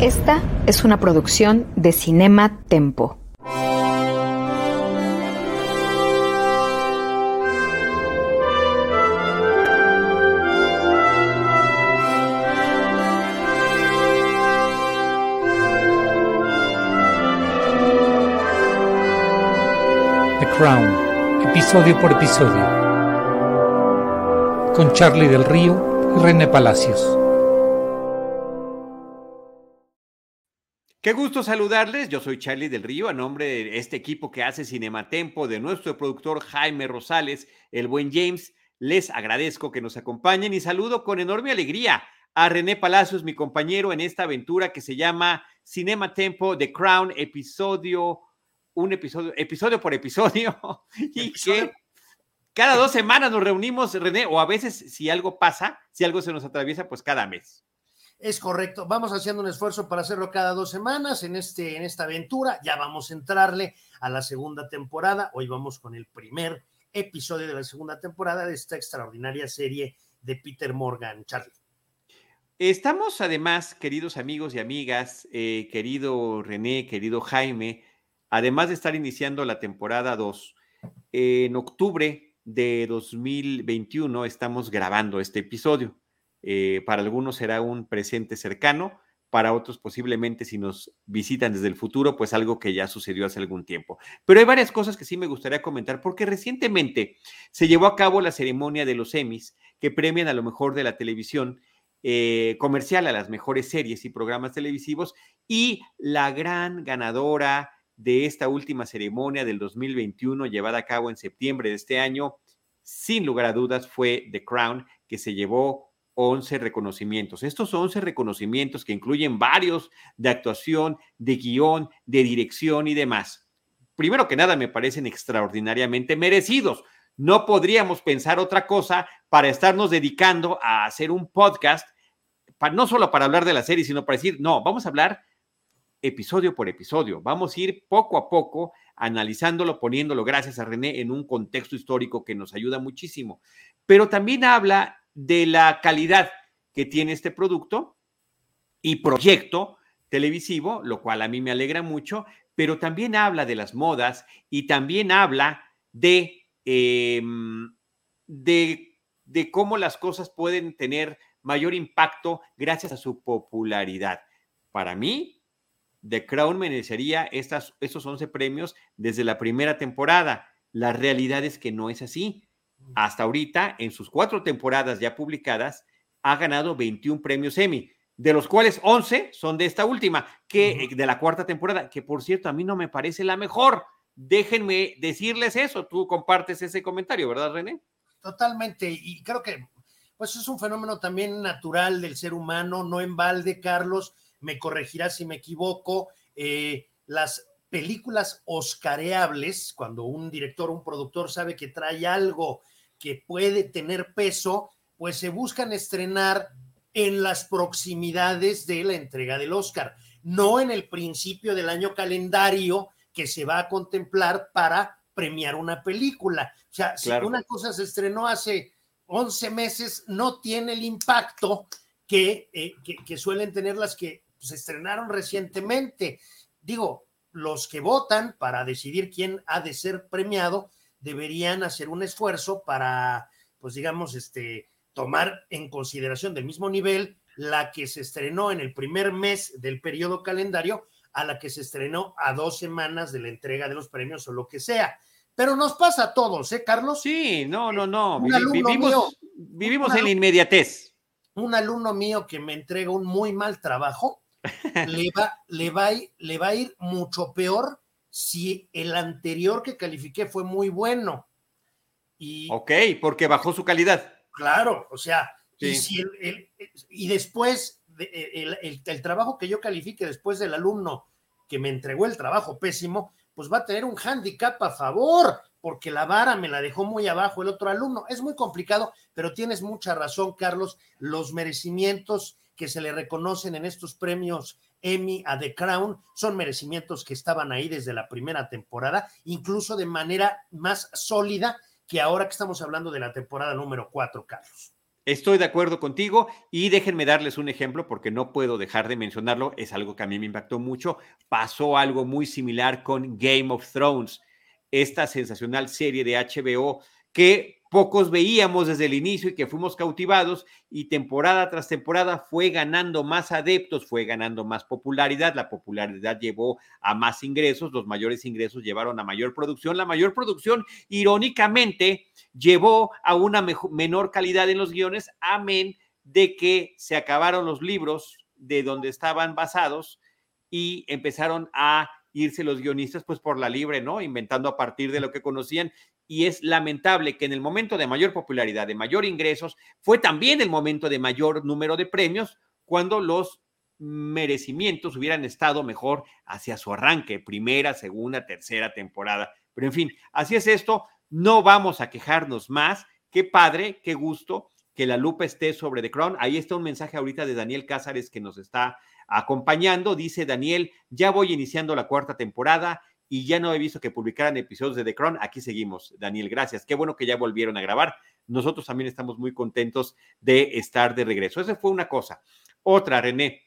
Esta es una producción de Cinema Tempo. The Crown, episodio por episodio, con Charlie del Río y René Palacios. Qué gusto saludarles, yo soy Charlie del Río, a nombre de este equipo que hace Cinematempo, de nuestro productor Jaime Rosales, el buen James, les agradezco que nos acompañen y saludo con enorme alegría a René Palacios, mi compañero en esta aventura que se llama Cinematempo The Crown, episodio, un episodio, episodio por episodio, y que cada dos semanas nos reunimos, René, o a veces si algo pasa, si algo se nos atraviesa, pues cada mes. Es correcto. Vamos haciendo un esfuerzo para hacerlo cada dos semanas en, este, en esta aventura. Ya vamos a entrarle a la segunda temporada. Hoy vamos con el primer episodio de la segunda temporada de esta extraordinaria serie de Peter Morgan. Charlie. Estamos además, queridos amigos y amigas, eh, querido René, querido Jaime, además de estar iniciando la temporada 2, en octubre de 2021 estamos grabando este episodio. Eh, para algunos será un presente cercano, para otros posiblemente si nos visitan desde el futuro, pues algo que ya sucedió hace algún tiempo. Pero hay varias cosas que sí me gustaría comentar, porque recientemente se llevó a cabo la ceremonia de los Emmys, que premian a lo mejor de la televisión eh, comercial, a las mejores series y programas televisivos, y la gran ganadora de esta última ceremonia del 2021, llevada a cabo en septiembre de este año, sin lugar a dudas, fue The Crown, que se llevó 11 reconocimientos. Estos 11 reconocimientos que incluyen varios de actuación, de guion, de dirección y demás. Primero que nada, me parecen extraordinariamente merecidos. No podríamos pensar otra cosa para estarnos dedicando a hacer un podcast, para, no solo para hablar de la serie, sino para decir, no, vamos a hablar episodio por episodio. Vamos a ir poco a poco analizándolo, poniéndolo, gracias a René, en un contexto histórico que nos ayuda muchísimo. Pero también habla de la calidad que tiene este producto y proyecto televisivo, lo cual a mí me alegra mucho, pero también habla de las modas y también habla de, em, de, de cómo las cosas pueden tener mayor impacto gracias a su popularidad. Para mí, The Crown merecería estas, estos 11 premios desde la primera temporada. La realidad es que no es así hasta ahorita, en sus cuatro temporadas ya publicadas, ha ganado 21 premios Emmy, de los cuales 11 son de esta última, que de la cuarta temporada, que por cierto a mí no me parece la mejor. Déjenme decirles eso, tú compartes ese comentario, ¿verdad, René? Totalmente, y creo que pues es un fenómeno también natural del ser humano, no en balde, Carlos, me corregirás si me equivoco, eh, las películas oscareables, cuando un director, un productor sabe que trae algo que puede tener peso, pues se buscan estrenar en las proximidades de la entrega del Oscar, no en el principio del año calendario que se va a contemplar para premiar una película. O sea, si una cosa se estrenó hace 11 meses, no tiene el impacto que, eh, que, suelen tener las que se estrenaron recientemente. Digo, los que votan para decidir quién ha de ser premiado deberían hacer un esfuerzo para, pues digamos, este, tomar en consideración del mismo nivel la que se estrenó en el primer mes del periodo calendario a la que se estrenó a dos semanas de la entrega de los premios o lo que sea. Pero nos pasa a todos, ¿eh, Carlos? Sí, no, no, no. vivimos, vivimos en la inmediatez. Un alumno mío que me entrega un muy mal trabajo, le va, le, va le va a ir mucho peor si el anterior que califiqué fue muy bueno. Y, ok, porque bajó su calidad. Claro, o sea, y, si y después el, el, trabajo que yo califique después del alumno que me entregó el trabajo pésimo, pues va a tener un hándicap a favor, porque la vara me la dejó muy abajo el otro alumno. Es muy complicado, pero tienes mucha razón, Carlos. Los merecimientos que se le reconocen en estos premios Emmy a The Crown son merecimientos que estaban ahí desde la primera temporada, incluso de manera más sólida que ahora que estamos hablando de la temporada número 4, Carlos. Estoy de acuerdo contigo y déjenme darles un ejemplo porque no puedo dejar de mencionarlo, es algo que a mí me impactó mucho. Pasó algo muy similar con Game of Thrones, esta sensacional serie de HBO que pocos veíamos desde el inicio y que fuimos cautivados y temporada tras temporada fue ganando más adeptos, fue ganando más popularidad, la popularidad llevó a más ingresos, los mayores ingresos llevaron a mayor producción, la mayor producción irónicamente llevó a una menor calidad en los guiones, amén de que se acabaron los libros de donde estaban basados y empezaron a irse los guionistas pues por la libre, ¿no? Inventando a partir de lo que conocían y es lamentable que en el momento de mayor popularidad, de mayor ingresos, fue también el momento de mayor número de premios cuando los merecimientos hubieran estado mejor hacia su arranque, primera, segunda, tercera temporada. Pero en fin, así es esto, no vamos a quejarnos más. Qué padre, qué gusto que la lupa esté sobre The Crown. Ahí está un mensaje ahorita de Daniel Cázares que nos está acompañando. Dice Daniel, ya voy iniciando la cuarta temporada y ya no he visto que publicaran episodios de The Crown. Aquí seguimos, Daniel, gracias. Qué bueno que ya volvieron a grabar. Nosotros también estamos muy contentos de estar de regreso. Esa fue una cosa. Otra, René,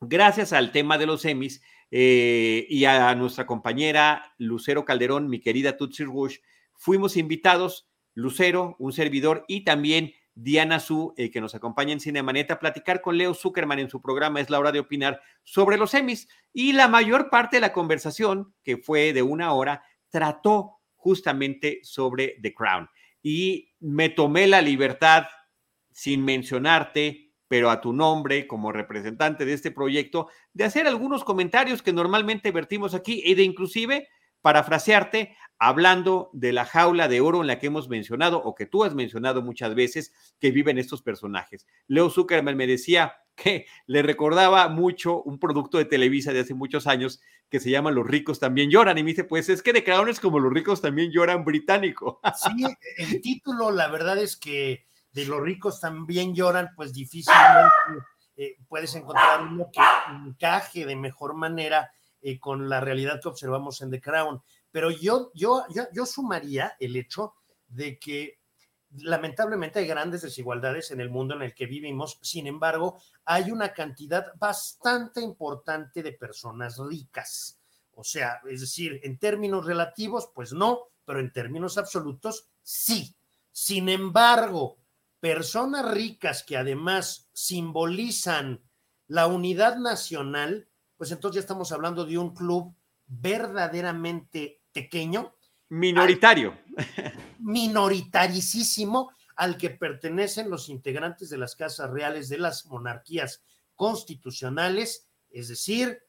gracias al tema de los semis eh, y a nuestra compañera Lucero Calderón, mi querida Tutsi Rush, fuimos invitados, Lucero, un servidor y también Diana Su, eh, que nos acompaña en Cinemaneta, a platicar con Leo Zuckerman en su programa Es la hora de opinar sobre los semis. Y la mayor parte de la conversación, que fue de una hora, trató justamente sobre The Crown. Y me tomé la libertad, sin mencionarte, pero a tu nombre como representante de este proyecto, de hacer algunos comentarios que normalmente vertimos aquí y de inclusive parafrasearte, hablando de la jaula de oro en la que hemos mencionado o que tú has mencionado muchas veces que viven estos personajes. Leo Zuckerman me decía que le recordaba mucho un producto de Televisa de hace muchos años que se llama Los ricos también lloran. Y me dice, pues es que de es como Los ricos también lloran británico. Sí, el título, la verdad es que de Los ricos también lloran, pues difícilmente eh, puedes encontrar uno que encaje de mejor manera eh, con la realidad que observamos en The Crown. Pero yo, yo, yo, sumaría el hecho de que lamentablemente hay grandes desigualdades en el mundo en el que vivimos, sin embargo, hay una cantidad bastante importante de personas ricas. O sea, es decir, en términos relativos, pues no, pero en términos absolutos, sí. Sin embargo, personas ricas que además simbolizan la unidad nacional, pues entonces ya estamos hablando de un club verdaderamente pequeño. Minoritario. Minoritaricísimo al que pertenecen los integrantes de las casas reales de las monarquías constitucionales, es decir,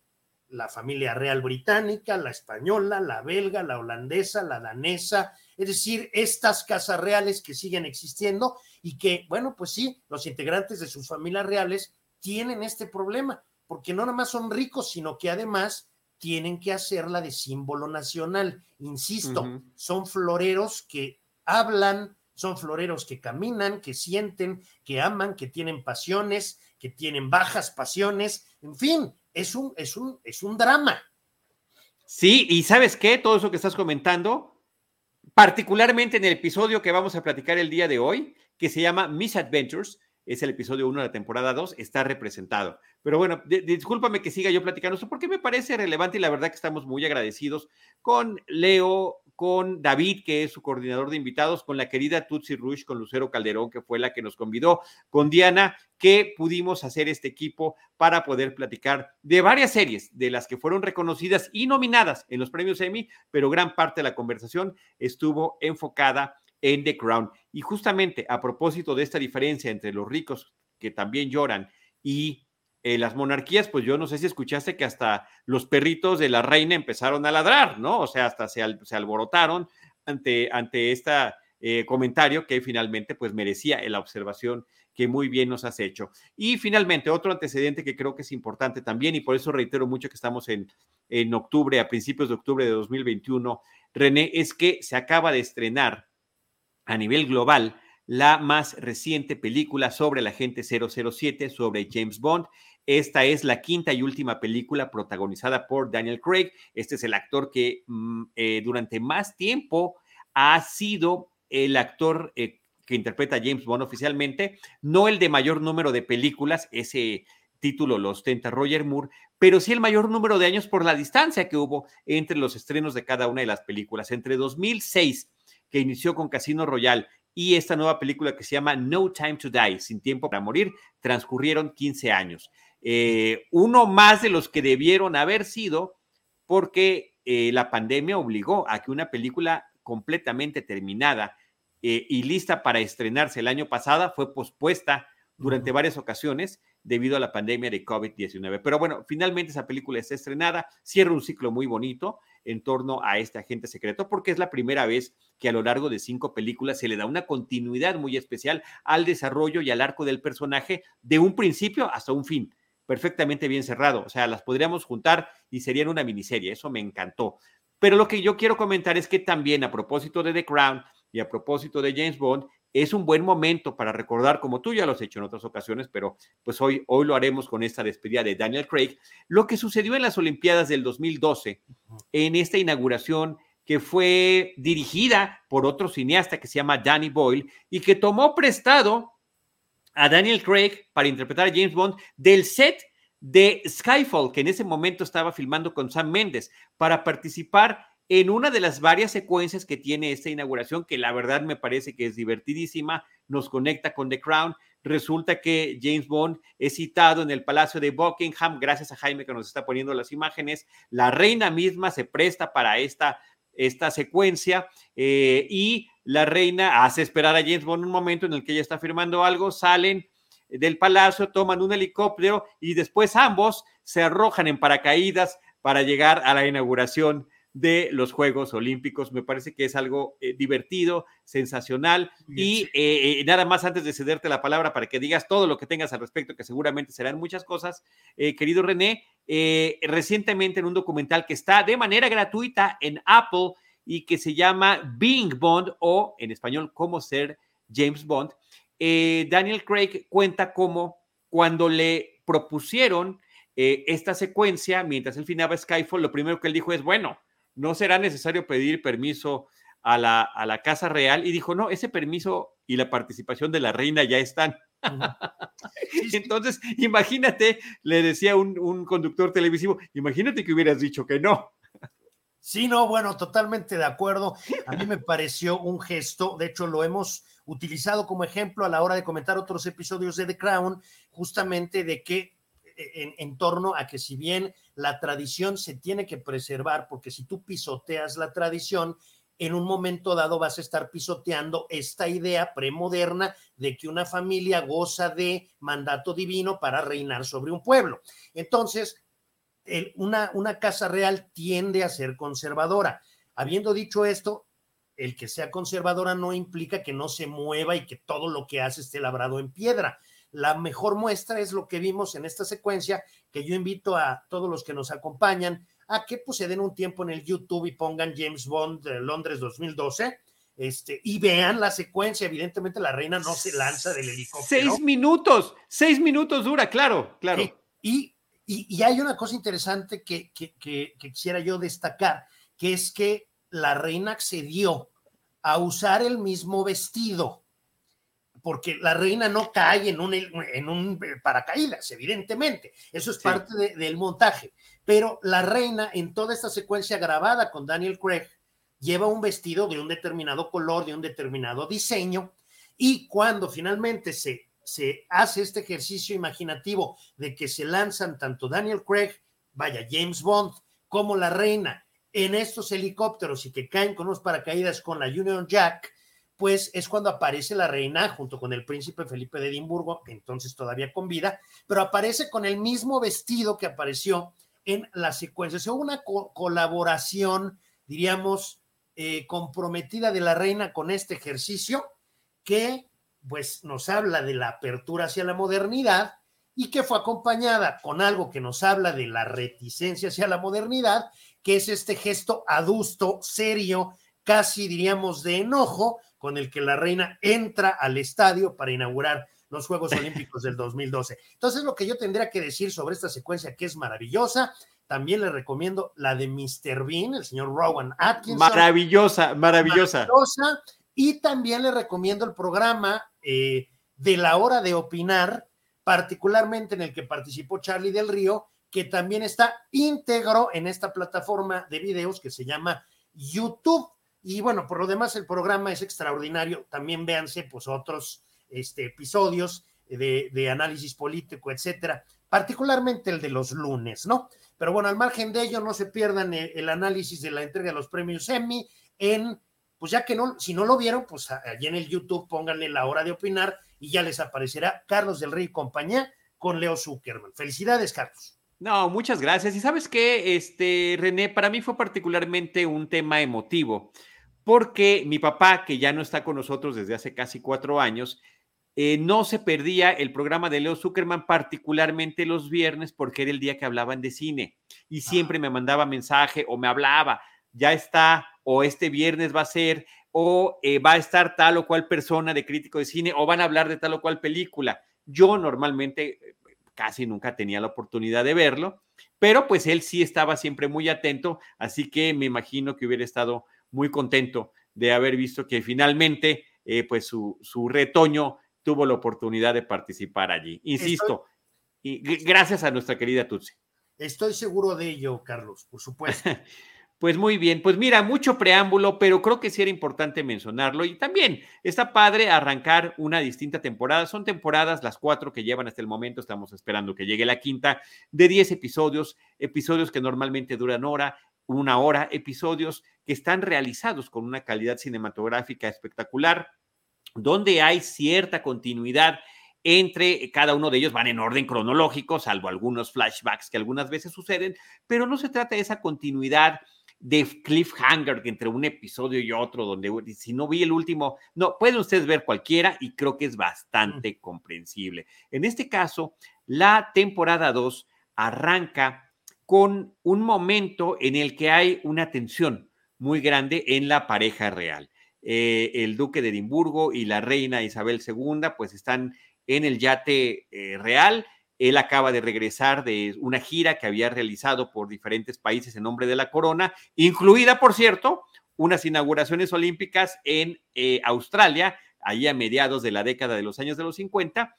la familia real británica, la española, la belga, la holandesa, la danesa, es decir, estas casas reales que siguen existiendo y que, bueno, pues sí, los integrantes de sus familias reales tienen este problema, porque no nada más son ricos, sino que además tienen que hacerla de símbolo nacional. Insisto, son floreros que hablan, son floreros que caminan, que sienten, que aman, que tienen pasiones, que tienen bajas pasiones, en fin, es un, es un, es un drama. Sí, y sabes qué, todo eso que estás comentando, particularmente en el episodio que vamos a platicar el día de hoy, que se llama Misadventures, es el episodio 1 de la temporada 2, está representado. Pero bueno, discúlpame que siga yo platicando esto porque me parece relevante y la verdad que estamos muy agradecidos con Leo, con David, que es su coordinador de invitados, con la querida Tutsi Rush, con Lucero Calderón, que fue la que nos convidó, con Diana, que pudimos hacer este equipo para poder platicar de varias series, de las que fueron reconocidas y nominadas en los premios Emmy, pero gran parte de la conversación estuvo enfocada en The Crown. Y justamente a propósito de esta diferencia entre los ricos que también lloran y eh, las monarquías, pues yo no sé si escuchaste que hasta los perritos de la reina empezaron a ladrar, ¿no? O sea, hasta se, alborotaron ante, ante este comentario que finalmente pues merecía la observación que muy bien nos has hecho. Y finalmente, otro antecedente que creo que es importante también, y por eso reitero mucho que estamos en, en octubre, a principios de octubre de 2021, René, es que se acaba de estrenar a nivel global la más reciente película sobre el agente 007, sobre James Bond. Esta es la quinta y última película protagonizada por Daniel Craig. Este es el actor que mm, eh, durante más tiempo ha sido el actor eh, que interpreta James Bond oficialmente, no el de mayor número de películas, ese título lo ostenta Roger Moore, pero sí el mayor número de años por la distancia que hubo entre los estrenos de cada una de las películas. Entre 2006, que inició con Casino Royale, y esta nueva película que se llama No Time to Die, Sin Tiempo para Morir, transcurrieron 15 años. Eh, uno más de los que debieron haber sido porque eh, la pandemia obligó a que una película completamente terminada eh, y lista para estrenarse el año pasado fue pospuesta durante varias ocasiones debido a la pandemia de COVID-19. Pero bueno, finalmente esa película está estrenada, cierra un ciclo muy bonito en torno a este agente secreto, porque es la primera vez que a lo largo de cinco películas se le da una continuidad muy especial al desarrollo y al arco del personaje de un principio hasta un fin, perfectamente bien cerrado. O sea, las podríamos juntar y serían una miniserie, eso me encantó. Pero lo que yo quiero comentar es que también a propósito de The Crown y a propósito de James Bond, es un buen momento para recordar, como tú ya lo has hecho en otras ocasiones, pero pues hoy, hoy lo haremos con esta despedida de Daniel Craig, lo que sucedió en las Olimpiadas del 2012, en esta inauguración que fue dirigida por otro cineasta que se llama Danny Boyle y que tomó prestado a Daniel Craig para interpretar a James Bond del set de Skyfall, que en ese momento estaba filmando con Sam Mendes, para participar en una de las varias secuencias que tiene esta inauguración, que la verdad me parece que es divertidísima, nos conecta con The Crown. Resulta que James Bond es citado en el Palacio de Buckingham, gracias a Jaime que nos está poniendo las imágenes. La reina misma se presta para esta, esta secuencia eh, y la reina hace esperar a James Bond un momento en el que ella está firmando algo, salen del palacio, toman un helicóptero y después ambos se arrojan en paracaídas para llegar a la inauguración de los Juegos Olímpicos. Me parece que es algo eh, divertido, sensacional. Y eh, eh, nada más antes de cederte la palabra para que digas todo lo que tengas al respecto, que seguramente serán muchas cosas, querido René, recientemente en un documental que está de manera gratuita en Apple y que se llama Being Bond o en español, cómo ser James Bond, Daniel Craig cuenta cómo cuando le propusieron esta secuencia, mientras él filmaba Skyfall, lo primero que él dijo es, bueno, no será necesario pedir permiso a la, a la Casa Real y dijo, no, ese permiso y la participación de la reina ya están. Entonces, imagínate, le decía un, un, conductor televisivo, imagínate que hubieras dicho que no. Sí, no, bueno, totalmente de acuerdo. A mí me pareció un gesto, de hecho lo hemos utilizado como ejemplo a la hora de comentar otros episodios de The Crown, justamente de que en, torno a que si bien la tradición se tiene que preservar, porque si tú pisoteas la tradición, en un momento dado vas a estar pisoteando esta idea premoderna de que una familia goza de mandato divino para reinar sobre un pueblo. Entonces, una, una casa real tiende a ser conservadora. Habiendo dicho esto, el que sea conservadora no implica que no se mueva y que todo lo que hace esté labrado en piedra. La mejor muestra es lo que vimos en esta secuencia, que yo invito a todos los que nos acompañan a que pues, se den un tiempo en el YouTube y pongan James Bond de Londres 2012. Este, y vean la secuencia, evidentemente la reina no se lanza del helicóptero. Seis minutos, seis minutos dura, claro, claro. y, y, hay una cosa interesante que, que, que, quisiera yo destacar, que es que la reina accedió a usar el mismo vestido porque la reina no cae en un, en un paracaídas, evidentemente. Eso es parte del montaje. Pero la reina, en toda esta secuencia grabada con Daniel Craig, lleva un vestido de un determinado color, de un determinado diseño, y cuando finalmente se, se hace este ejercicio imaginativo de que se lanzan tanto Daniel Craig, vaya, James Bond, como la reina en estos helicópteros y que caen con unos paracaídas con la Union Jack, pues es cuando aparece la reina junto con el príncipe Felipe de Edimburgo, entonces todavía con vida, pero aparece con el mismo vestido que apareció en la secuencia. O sea, una colaboración, diríamos, eh, comprometida de la reina con este ejercicio que pues nos habla de la apertura hacia la modernidad y que fue acompañada con algo que nos habla de la reticencia hacia la modernidad, que es este gesto adusto, serio, casi diríamos de enojo, con el que la reina entra al estadio para inaugurar los Juegos Olímpicos del 2012. Entonces, lo que yo tendría que decir sobre esta secuencia que es maravillosa, también le recomiendo la de Mr. Bean, el señor Rowan Atkinson. Maravillosa, maravillosa. Maravillosa. Y también le recomiendo el programa eh, de la hora de opinar, particularmente en el que participó Charlie del Río, que también está íntegro en esta plataforma de videos que se llama YouTube. Y bueno, por lo demás, el programa es extraordinario. También véanse pues otros este, episodios de, análisis político, etcétera, particularmente el de los lunes, ¿no? Pero bueno, al margen de ello, no se pierdan el, el análisis de la entrega de los premios Emmy en pues ya que no, si no lo vieron, pues allí en el YouTube pónganle la hora de opinar y ya les aparecerá Carlos del Rey y compañía con Leo Zuckerman. Felicidades, Carlos. No, muchas gracias. Y sabes qué, este, René, para mí fue particularmente un tema emotivo, porque mi papá, que ya no está con nosotros desde hace casi cuatro años, eh, no se perdía el programa de Leo Zuckerman, particularmente los viernes, porque era el día que hablaban de cine. Y siempre me mandaba mensaje o me hablaba, ya está, o este viernes va a ser, o eh, va a estar tal o cual persona de crítico de cine, o van a hablar de tal o cual película. Yo normalmente casi nunca tenía la oportunidad de verlo, pero pues él sí estaba siempre muy atento, así que me imagino que hubiera estado muy contento de haber visto que finalmente eh, pues su, su, retoño tuvo la oportunidad de participar allí. Insisto, Estoy... y gracias a nuestra querida Tutsi. Estoy seguro de ello, Carlos, por supuesto. Pues muy bien, pues mira, mucho preámbulo, pero creo que sí era importante mencionarlo y también está padre arrancar una distinta temporada. Son temporadas, las cuatro que llevan hasta el momento, estamos esperando que llegue la quinta, de 10 episodios, episodios que normalmente duran hora, una hora, episodios que están realizados con una calidad cinematográfica espectacular, donde hay cierta continuidad entre cada uno de ellos van en orden cronológico, salvo algunos flashbacks que algunas veces suceden, pero no se trata de esa continuidad de cliffhanger entre un episodio y otro, donde si no vi el último, no, pueden ustedes ver cualquiera y creo que es bastante comprensible. En este caso, la temporada 2 arranca con un momento en el que hay una tensión muy grande en la pareja real. Eh, el duque de Edimburgo y la reina Isabel II pues están en el yate eh, real él acaba de regresar de una gira que había realizado por diferentes países en nombre de la corona, incluida, por cierto, unas inauguraciones olímpicas en eh, Australia, ahí a mediados de la década de los años de los 50,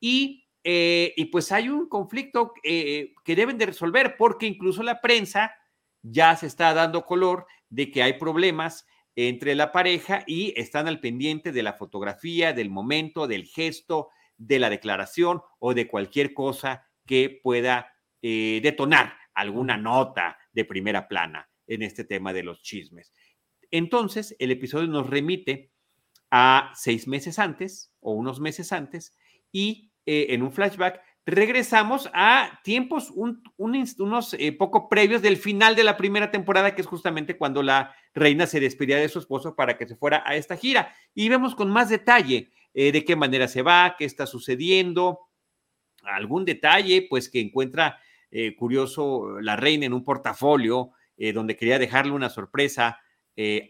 y, eh, y pues hay un conflicto eh, que deben de resolver porque incluso la prensa ya se está dando color de que hay problemas entre la pareja y están al pendiente de la fotografía, del momento, del gesto, de la declaración o de cualquier cosa que pueda eh, detonar alguna nota de primera plana en este tema de los chismes. Entonces, el episodio nos remite a seis meses antes o unos meses antes y eh, en un flashback regresamos a tiempos un, un, unos eh, poco previos del final de la primera temporada, que es justamente cuando la reina se despedía de su esposo para que se fuera a esta gira. Y vemos con más detalle eh, de qué manera se va, qué está sucediendo, algún detalle, pues que encuentra curioso la reina en un portafolio donde quería dejarle una sorpresa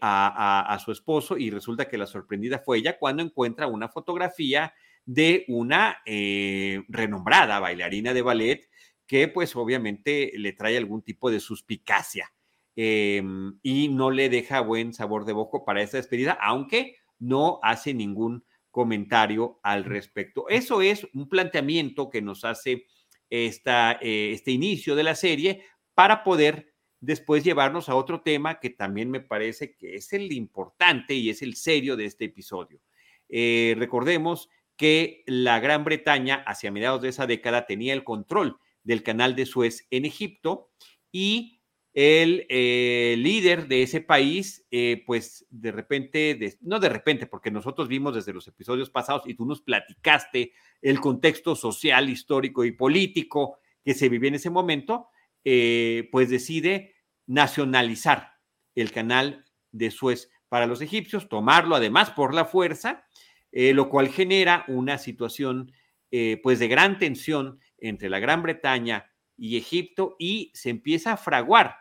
a, su esposo y resulta que la sorprendida fue ella cuando encuentra una fotografía de una eh, renombrada bailarina de ballet que pues obviamente le trae algún tipo de suspicacia eh, y no le deja buen sabor de boca para esta despedida, aunque no hace ningún comentario al respecto. Eso es un planteamiento que nos hace esta, eh, este inicio de la serie para poder después llevarnos a otro tema que también me parece que es el importante y es el serio de este episodio. Eh, recordemos que la Gran Bretaña hacia mediados de esa década tenía el control del canal de Suez en Egipto y el eh, líder de ese país, eh, pues de repente, no de repente, porque nosotros vimos desde los episodios pasados y tú nos platicaste el contexto social, histórico y político que se vivía en ese momento, eh, pues decide nacionalizar el canal de Suez para los egipcios, tomarlo además por la fuerza, eh, lo cual genera una situación eh, pues de gran tensión entre la Gran Bretaña y Egipto y se empieza a fraguar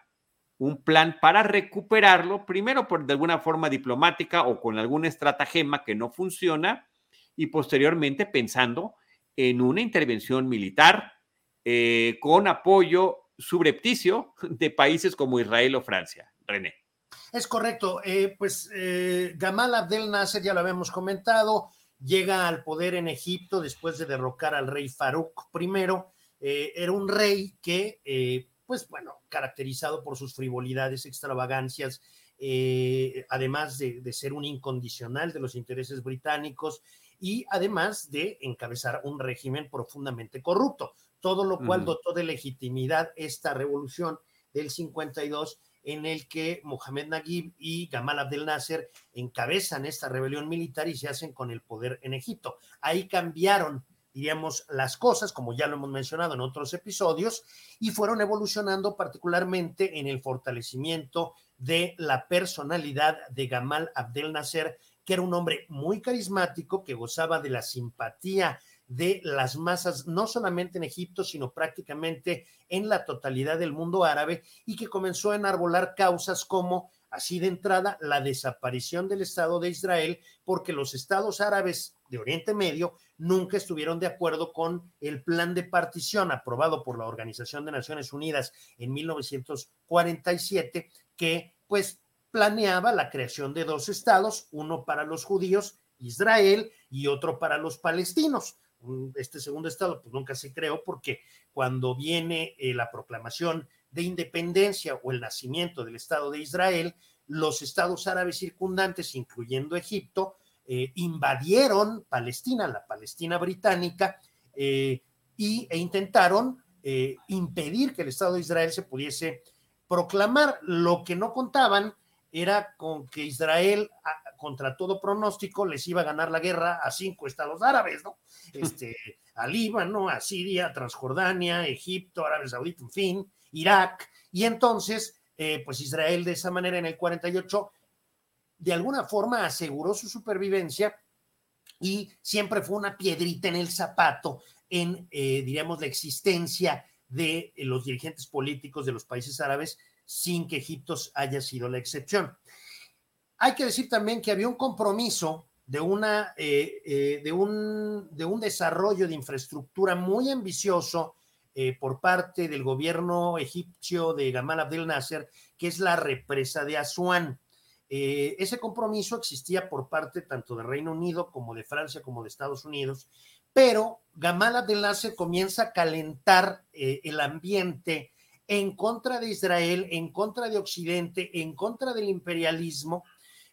un plan para recuperarlo, primero por de alguna forma diplomática o con alguna estratagema que no funciona, y posteriormente pensando en una intervención militar eh, con apoyo subrepticio de países como Israel o Francia. René. Es correcto, eh, pues eh, Gamal Abdel Nasser, ya lo habíamos comentado, llega al poder en Egipto después de derrocar al rey Farouk I. Eh, era un rey que, pues bueno, caracterizado por sus frivolidades, extravagancias, además de, de, ser un incondicional de los intereses británicos y además de encabezar un régimen profundamente corrupto, todo lo cual uh -huh. dotó de legitimidad esta revolución del 52 en el que Mohamed Naguib y Gamal Abdel Nasser encabezan esta rebelión militar y se hacen con el poder en Egipto. Ahí cambiaron, diríamos, las cosas, como ya lo hemos mencionado en otros episodios, y fueron evolucionando particularmente en el fortalecimiento de la personalidad de Gamal Abdel Nasser, que era un hombre muy carismático, que gozaba de la simpatía de las masas, no solamente en Egipto, sino prácticamente en la totalidad del mundo árabe, y que comenzó a enarbolar causas como, así de entrada, la desaparición del Estado de Israel, porque los estados árabes de Oriente Medio nunca estuvieron de acuerdo con el plan de partición aprobado por la Organización de Naciones Unidas en 1947, que pues planeaba la creación de dos estados, uno para los judíos, Israel, y otro para los palestinos este segundo estado, pues nunca se creó porque cuando viene eh, la proclamación de independencia o el nacimiento del Estado de Israel, los estados árabes circundantes, incluyendo Egipto, eh, invadieron Palestina, la Palestina británica, eh, y, e intentaron impedir que el Estado de Israel se pudiese proclamar. Lo que no contaban era con que Israel contra todo pronóstico, les iba a ganar la guerra a cinco estados árabes, ¿no? Este, a Líbano, a Siria, Transjordania, Egipto, Arabia Saudita, en fin, Irak. Y entonces, eh, pues Israel de esa manera en el 48, de alguna forma aseguró su supervivencia y siempre fue una piedrita en el zapato en, eh, diríamos, la existencia de los dirigentes políticos de los países árabes sin que Egipto haya sido la excepción. Hay que decir también que había un compromiso de, una, eh, eh, de, un, de un desarrollo de infraestructura muy ambicioso eh, por parte del gobierno egipcio de Gamal Abdel Nasser, que es la represa de Asuán. Ese compromiso existía por parte tanto del Reino Unido como de Francia como de Estados Unidos, pero Gamal Abdel Nasser comienza a calentar el ambiente en contra de Israel, en contra de Occidente, en contra del imperialismo,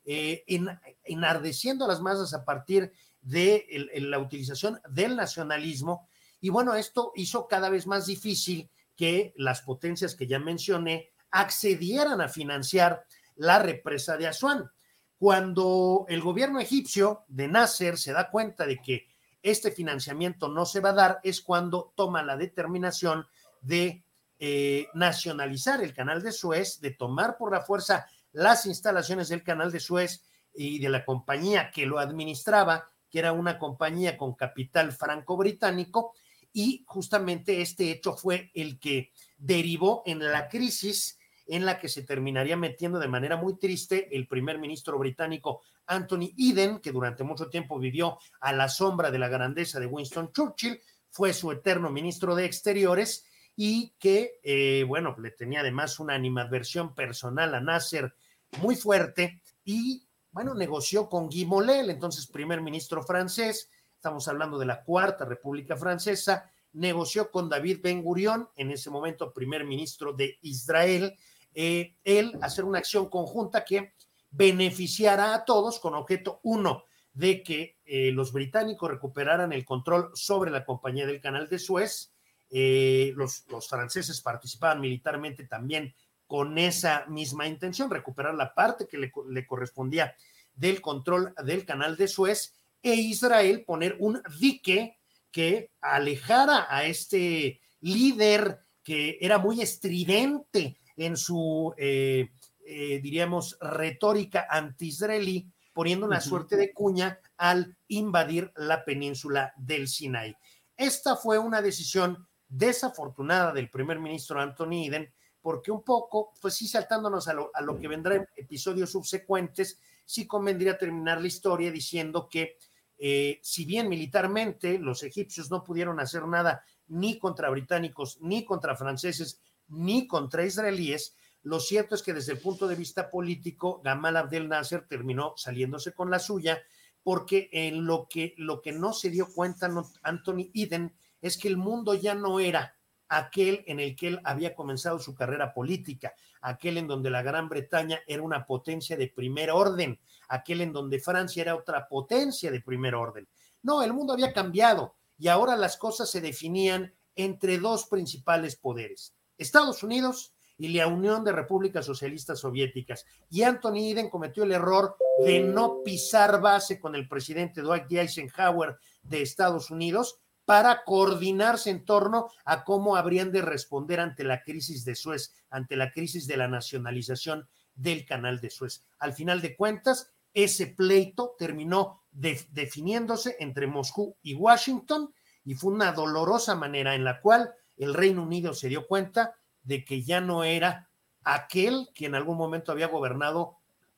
eh, en, enardeciendo a las masas a partir de la utilización del nacionalismo. Y bueno, esto hizo cada vez más difícil que las potencias que ya mencioné accedieran a financiar la represa de Asuán. Cuando el gobierno egipcio de Nasser se da cuenta de que este financiamiento no se va a dar, es cuando toma la determinación de eh, nacionalizar el canal de Suez, de tomar por la fuerza las instalaciones del canal de Suez y de la compañía que lo administraba, que era una compañía con capital franco-británico, y justamente este hecho fue el que derivó en la crisis en la que se terminaría metiendo de manera muy triste el primer ministro británico Anthony Eden, que durante mucho tiempo vivió a la sombra de la grandeza de Winston Churchill, fue su eterno ministro de Exteriores y que, eh, bueno, le tenía además una animadversión personal a Nasser muy fuerte y, bueno, negoció con Guy Mollet, entonces primer ministro francés, estamos hablando de la Cuarta República Francesa, negoció con David Ben Gurion, en ese momento primer ministro de Israel, eh, él hacer una acción conjunta que beneficiara a todos con objeto uno de que eh, los británicos recuperaran el control sobre la compañía del canal de Suez, eh, los, los franceses participaban militarmente también con esa misma intención, recuperar la parte que le, le, correspondía del control del canal de Suez e Israel poner un dique que alejara a este líder que era muy estridente en su, eh, eh, diríamos, retórica anti-israelí, poniendo una uh -huh. suerte de cuña al invadir la península del Sinai. Esta fue una decisión desafortunada del primer ministro Anthony Eden, porque un poco, pues sí, saltándonos a lo, a lo que vendrá en episodios subsecuentes, sí convendría terminar la historia diciendo que eh, si bien militarmente los egipcios no pudieron hacer nada ni contra británicos, ni contra franceses, ni contra israelíes, Lo cierto es que desde el punto de vista político, Gamal Abdel Nasser terminó saliéndose con la suya, porque en lo que, lo que no se dio cuenta Anthony Eden es que el mundo ya no era aquel en el que él había comenzado su carrera política, aquel en donde la Gran Bretaña era una potencia de primer orden, aquel en donde Francia era otra potencia de primer orden. No, el mundo había cambiado y ahora las cosas se definían entre dos principales poderes, Estados Unidos y la Unión de Repúblicas Socialistas Soviéticas. Y Anthony Eden cometió el error de no pisar base con el presidente Dwight D. Eisenhower de Estados Unidos para coordinarse en torno a cómo habrían de responder ante la crisis de Suez, ante la crisis de la nacionalización del canal de Suez. Al final de cuentas, ese pleito terminó definiéndose entre Moscú y Washington y fue una dolorosa manera en la cual el Reino Unido se dio cuenta de que ya no era aquel que en algún momento había gobernado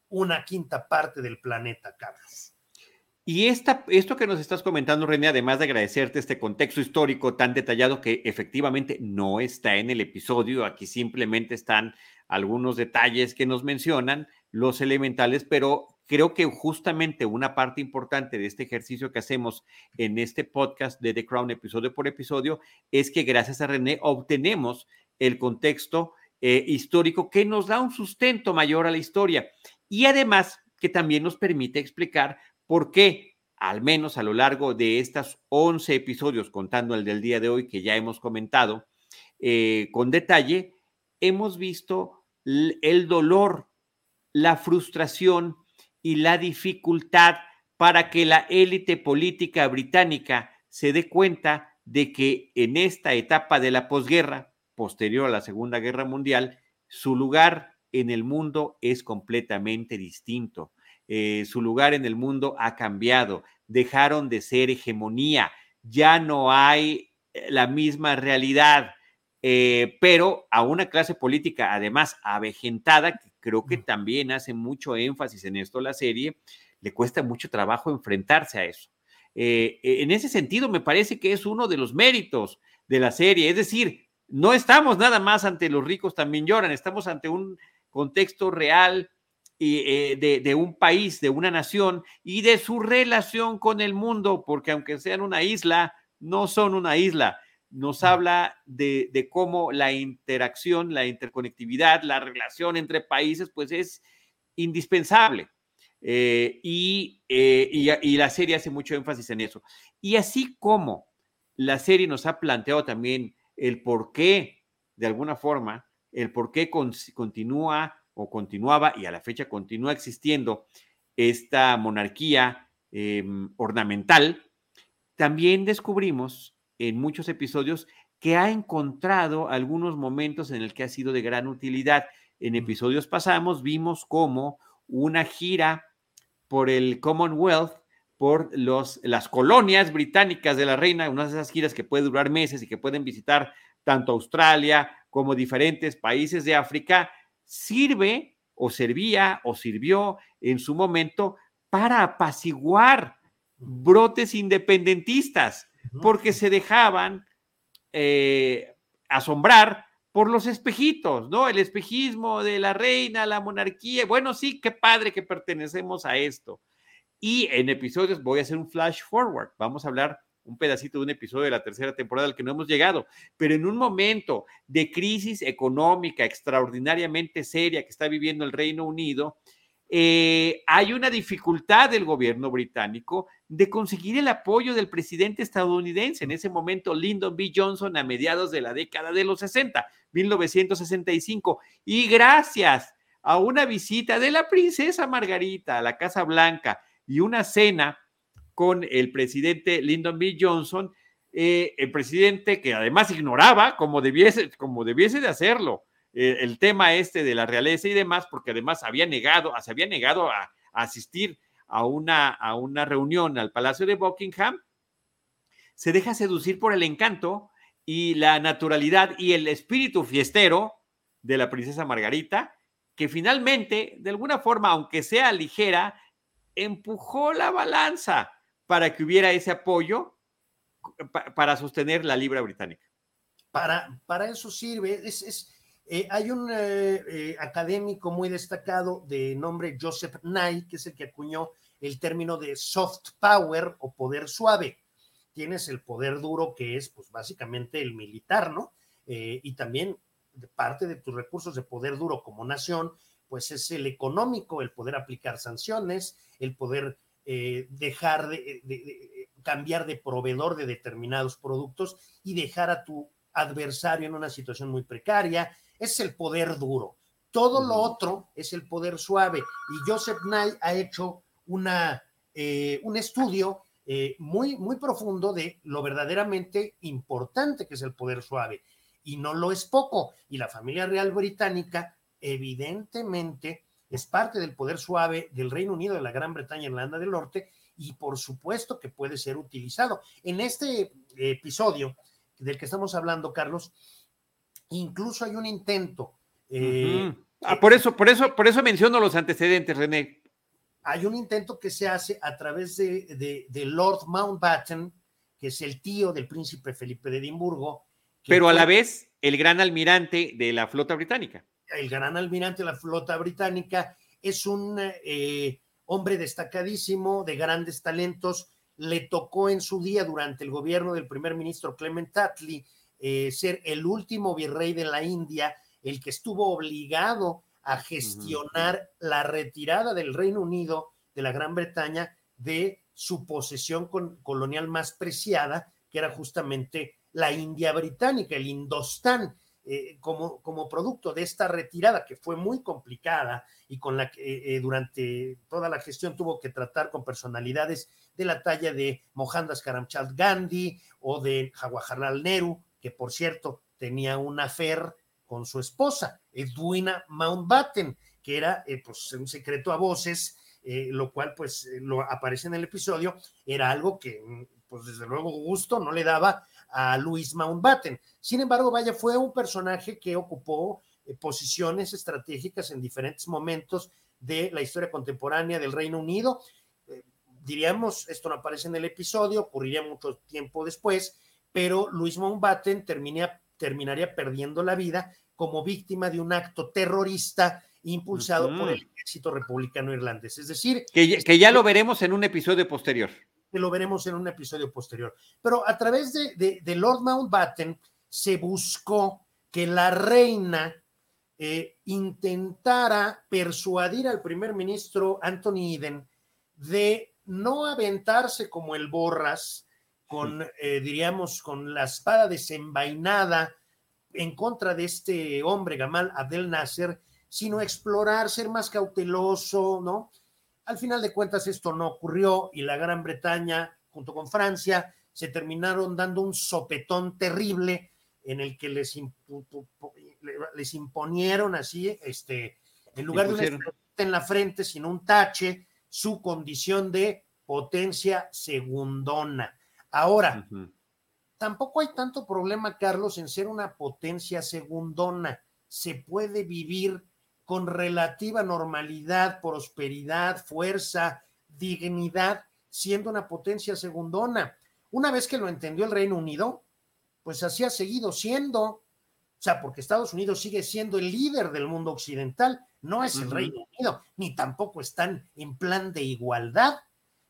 una quinta parte del planeta, Carlos. Y esta, esto que nos estás comentando, René, además de agradecerte este contexto histórico tan detallado que efectivamente no está en el episodio, aquí simplemente están algunos detalles que nos mencionan, los elementales, pero creo que justamente una parte importante de este ejercicio que hacemos en este podcast de The Crown episodio por episodio es que gracias a René obtenemos el contexto eh, histórico que nos da un sustento mayor a la historia. Y además que también nos permite explicar por qué, al menos a lo largo de estos 11 episodios, contando el del día de hoy que ya hemos comentado eh, con detalle, hemos visto el dolor, la frustración y la dificultad para que la élite política británica se dé cuenta de que en esta etapa de la posguerra, posterior a la Segunda Guerra Mundial, su lugar en el mundo es completamente distinto. Eh, su lugar en el mundo ha cambiado, dejaron de ser hegemonía, ya no hay eh, la misma realidad, eh, pero a una clase política además avejentada, que creo que también hace mucho énfasis en esto la serie, le cuesta mucho trabajo enfrentarse a eso. E, en ese sentido, me parece que es uno de los méritos de la serie, es decir, no estamos nada más ante los ricos también lloran, estamos ante un contexto real eh, de, un país, de una nación y de su relación con el mundo, porque aunque sean una isla, no son una isla. Nos habla de, cómo la interacción, la interconectividad, la relación entre países, pues es indispensable. Eh, y, eh, y, y la serie hace mucho énfasis en eso. Y así como la serie nos ha planteado también el por qué, de alguna forma, el por qué continúa o continuaba y a la fecha continúa existiendo esta monarquía em, ornamental, también descubrimos en muchos episodios que ha encontrado algunos momentos en el que ha sido de gran utilidad. En episodios pasados vimos como una gira por el Commonwealth, por los, las colonias británicas de la reina, unas de esas giras que pueden durar meses y que pueden visitar tanto Australia como diferentes países de África, sirve o servía o sirvió en su momento para apaciguar brotes independentistas, porque se dejaban eh, asombrar por los espejitos, ¿no? El espejismo de la reina, la monarquía. Bueno, sí, qué padre que pertenecemos a esto. Y en episodios voy a hacer un flash forward. Vamos a hablar un pedacito de un episodio de la tercera temporada al que no hemos llegado, pero en un momento de crisis económica extraordinariamente seria que está viviendo el Reino Unido, eh, hay una dificultad del gobierno británico de conseguir el apoyo del presidente estadounidense, en ese momento Lyndon B. Johnson a mediados de la década de los 60, 1965, y gracias a una visita de la princesa Margarita a la Casa Blanca y una cena con el presidente Lyndon B. Johnson, eh, el presidente que además ignoraba como debiese, como debiese de hacerlo eh, el tema este de la realeza y demás, porque además había negado, se había negado a, asistir a una, a una reunión al Palacio de Buckingham, se deja seducir por el encanto y la naturalidad y el espíritu fiestero de la princesa Margarita, que finalmente, de alguna forma, aunque sea ligera, empujó la balanza para que hubiera ese apoyo para sostener la libra británica. Para, para eso sirve, es, Eh, hay un eh, eh, académico muy destacado de nombre Joseph Nye, que es el que acuñó el término de soft power o poder suave. Tienes el poder duro, que es pues básicamente el militar, ¿no? y también parte de tus recursos de poder duro como nación, pues es el económico, el poder aplicar sanciones, el poder dejar de, cambiar de proveedor de determinados productos y dejar a tu adversario en una situación muy precaria, es el poder duro. Todo lo otro es el poder suave. Y Joseph Nye ha hecho una, eh, un estudio eh, muy, muy profundo de lo verdaderamente importante que es el poder suave. Y no lo es poco. Y la familia real británica, evidentemente, es parte del poder suave del Reino Unido, de la Gran Bretaña, Irlanda del Norte, y por supuesto que puede ser utilizado. En este episodio del que estamos hablando, Carlos, incluso hay un intento. Eh, ah, por eso, por eso, por eso menciono los antecedentes, René. Hay un intento que se hace a través de, Lord Mountbatten, que es el tío del príncipe Felipe de Edimburgo. Pero a la vez el gran almirante de la flota británica. El gran almirante de la flota británica es un eh, hombre destacadísimo, de grandes talentos. Le tocó en su día, durante el gobierno del primer ministro Clement Attlee, eh, ser el último virrey de la India, el que estuvo obligado a gestionar la retirada del Reino Unido, de la Gran Bretaña, de su posesión colonial más preciada, que era justamente la India británica, el Indostán. Eh, como, como, producto de esta retirada que fue muy complicada y con la que eh, durante toda la gestión tuvo que tratar con personalidades de la talla de Mohandas Karamchand Gandhi o de Jawaharlal Nehru, que por cierto tenía una affair con su esposa, Edwina Mountbatten, que era eh, pues, un secreto a voces, eh, lo cual pues eh, lo aparece en el episodio, era algo que mm, pues desde luego gusto no le daba a Luis Mountbatten. Sin embargo, vaya, fue un personaje que ocupó posiciones estratégicas en diferentes momentos de la historia contemporánea del Reino Unido. diríamos, esto no aparece en el episodio, ocurriría mucho tiempo después, pero Luis Mountbatten terminaría perdiendo la vida como víctima de un acto terrorista impulsado por el ejército republicano irlandés. Es decir, que, ya lo veremos en un episodio posterior. Que lo veremos en un episodio posterior. Pero a través de, Lord Mountbatten se buscó que la reina eh, intentara persuadir al primer ministro Anthony Eden de no aventarse como el Borras con, eh, diríamos, con la espada desenvainada en contra de este hombre, Gamal Abdel Nasser, sino explorar, ser más cauteloso, ¿no? Al final de cuentas esto no ocurrió y la Gran Bretaña, junto con Francia, se terminaron dando un sopetón terrible en el que les, les imponieron así, este, en lugar de una en la frente, sino un tache, su condición de potencia segundona. Ahora, tampoco hay tanto problema, Carlos, en ser una potencia segundona. Se puede vivir con relativa normalidad, prosperidad, fuerza, dignidad, siendo una potencia segundona. Una vez que lo entendió el Reino Unido, pues así ha seguido siendo. O sea, porque Estados Unidos sigue siendo el líder del mundo occidental, no es el Reino Unido, ni tampoco están en plan de igualdad.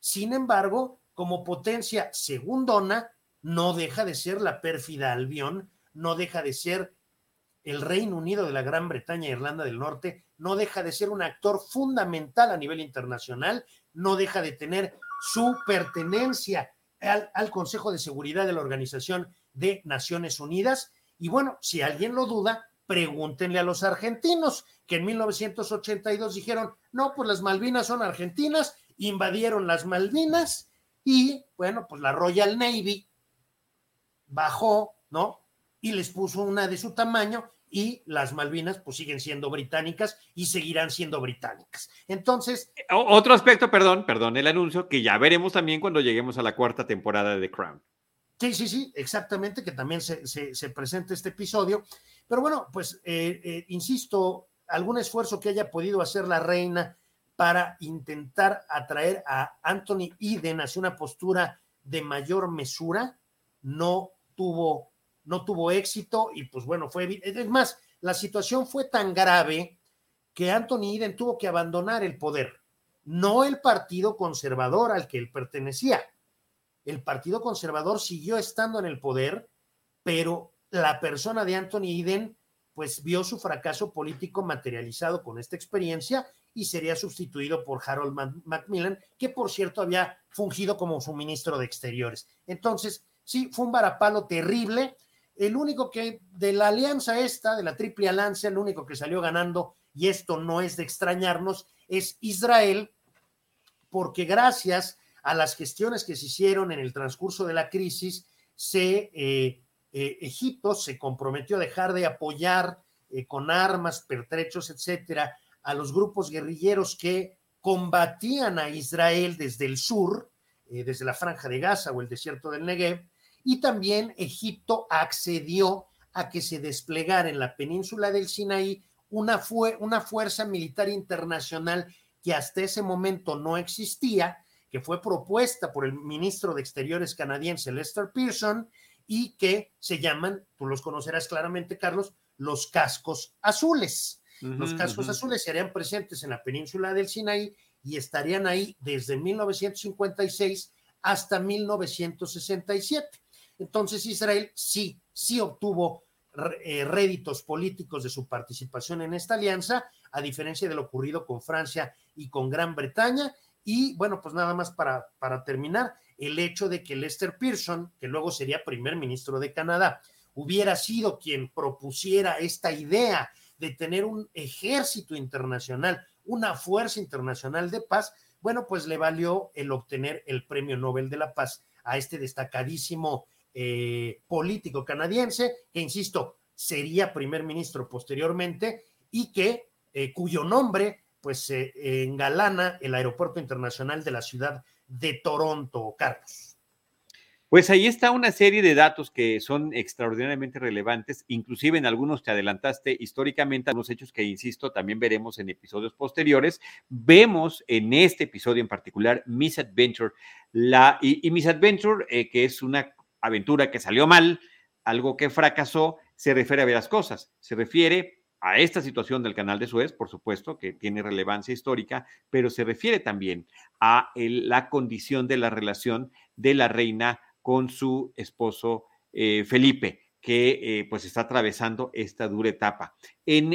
Sin embargo, como potencia segundona, no deja de ser la pérfida Albión, no deja de ser el Reino Unido de la Gran Bretaña e Irlanda del Norte, no deja de ser un actor fundamental a nivel internacional, no deja de tener su pertenencia al, Consejo de Seguridad de la Organización de Naciones Unidas. Y bueno, si alguien lo duda, pregúntenle a los argentinos, que en 1982 dijeron, no, pues las Malvinas son argentinas, invadieron las Malvinas y bueno, pues la Royal Navy bajó, ¿no? Y les puso una de su tamaño y las Malvinas pues siguen siendo británicas y seguirán siendo británicas. Entonces... Otro aspecto, perdón, perdón, el anuncio que ya veremos también cuando lleguemos a la cuarta temporada de The Crown. Sí, sí, sí, exactamente, que también se, se, presenta este episodio. Pero bueno, pues, eh, eh, insisto, algún esfuerzo que haya podido hacer la reina para intentar atraer a Anthony Eden hacia una postura de mayor mesura, no tuvo, no tuvo éxito y pues bueno, fue, es más, la situación fue tan grave que Anthony Eden tuvo que abandonar el poder, no el partido conservador al que él pertenecía. El partido conservador siguió estando en el poder, pero la persona de Anthony Eden pues vio su fracaso político materializado con esta experiencia y sería sustituido por Harold Macmillan, que por cierto había fungido como su ministro de Exteriores. Entonces, sí, fue un varapalo terrible. El único que de la alianza esta, de la triple alianza, el único que salió ganando, y esto no es de extrañarnos, es Israel, porque gracias a las gestiones que se hicieron en el transcurso de la crisis, se eh, eh, Egipto se comprometió a dejar de apoyar eh, con armas, pertrechos, etcétera, a los grupos guerrilleros que combatían a Israel desde el sur, desde la franja de Gaza o el desierto del Negev, y también Egipto accedió a que se desplegara en la península del Sinaí una, una fuerza militar internacional que hasta ese momento no existía, que fue propuesta por el ministro de Exteriores canadiense Lester Pearson y que se llaman, tú los conocerás claramente, Carlos, los cascos azules. los cascos azules serían presentes en la península del Sinaí y estarían ahí desde 1956 hasta 1967. Entonces Israel sí, sí obtuvo eh, réditos políticos de su participación en esta alianza, a diferencia de lo ocurrido con Francia y con Gran Bretaña. Y bueno, pues nada más para, para terminar, el hecho de que Lester Pearson, que luego sería primer ministro de Canadá, hubiera sido quien propusiera esta idea de tener un ejército internacional, una fuerza internacional de paz, bueno, pues le valió el obtener el Premio Nobel de la Paz a este destacadísimo eh, político canadiense, que, insisto, sería primer ministro posteriormente y que, eh, cuyo nombre, pues, se engalana el Aeropuerto Internacional de la Ciudad de Toronto, Carlos. Pues ahí está una serie de datos que son extraordinariamente relevantes, inclusive en algunos te adelantaste históricamente a los hechos que, insisto, también veremos en episodios posteriores. Vemos en este episodio en particular Miss Adventure, la, y, Miss Adventure, eh, que es una aventura que salió mal, algo que fracasó, se refiere a varias cosas. Se refiere a esta situación del canal de Suez, por supuesto, que tiene relevancia histórica, pero se refiere también a la condición de la relación de la reina con su esposo eh, Felipe, que eh, pues está atravesando esta dura etapa. En,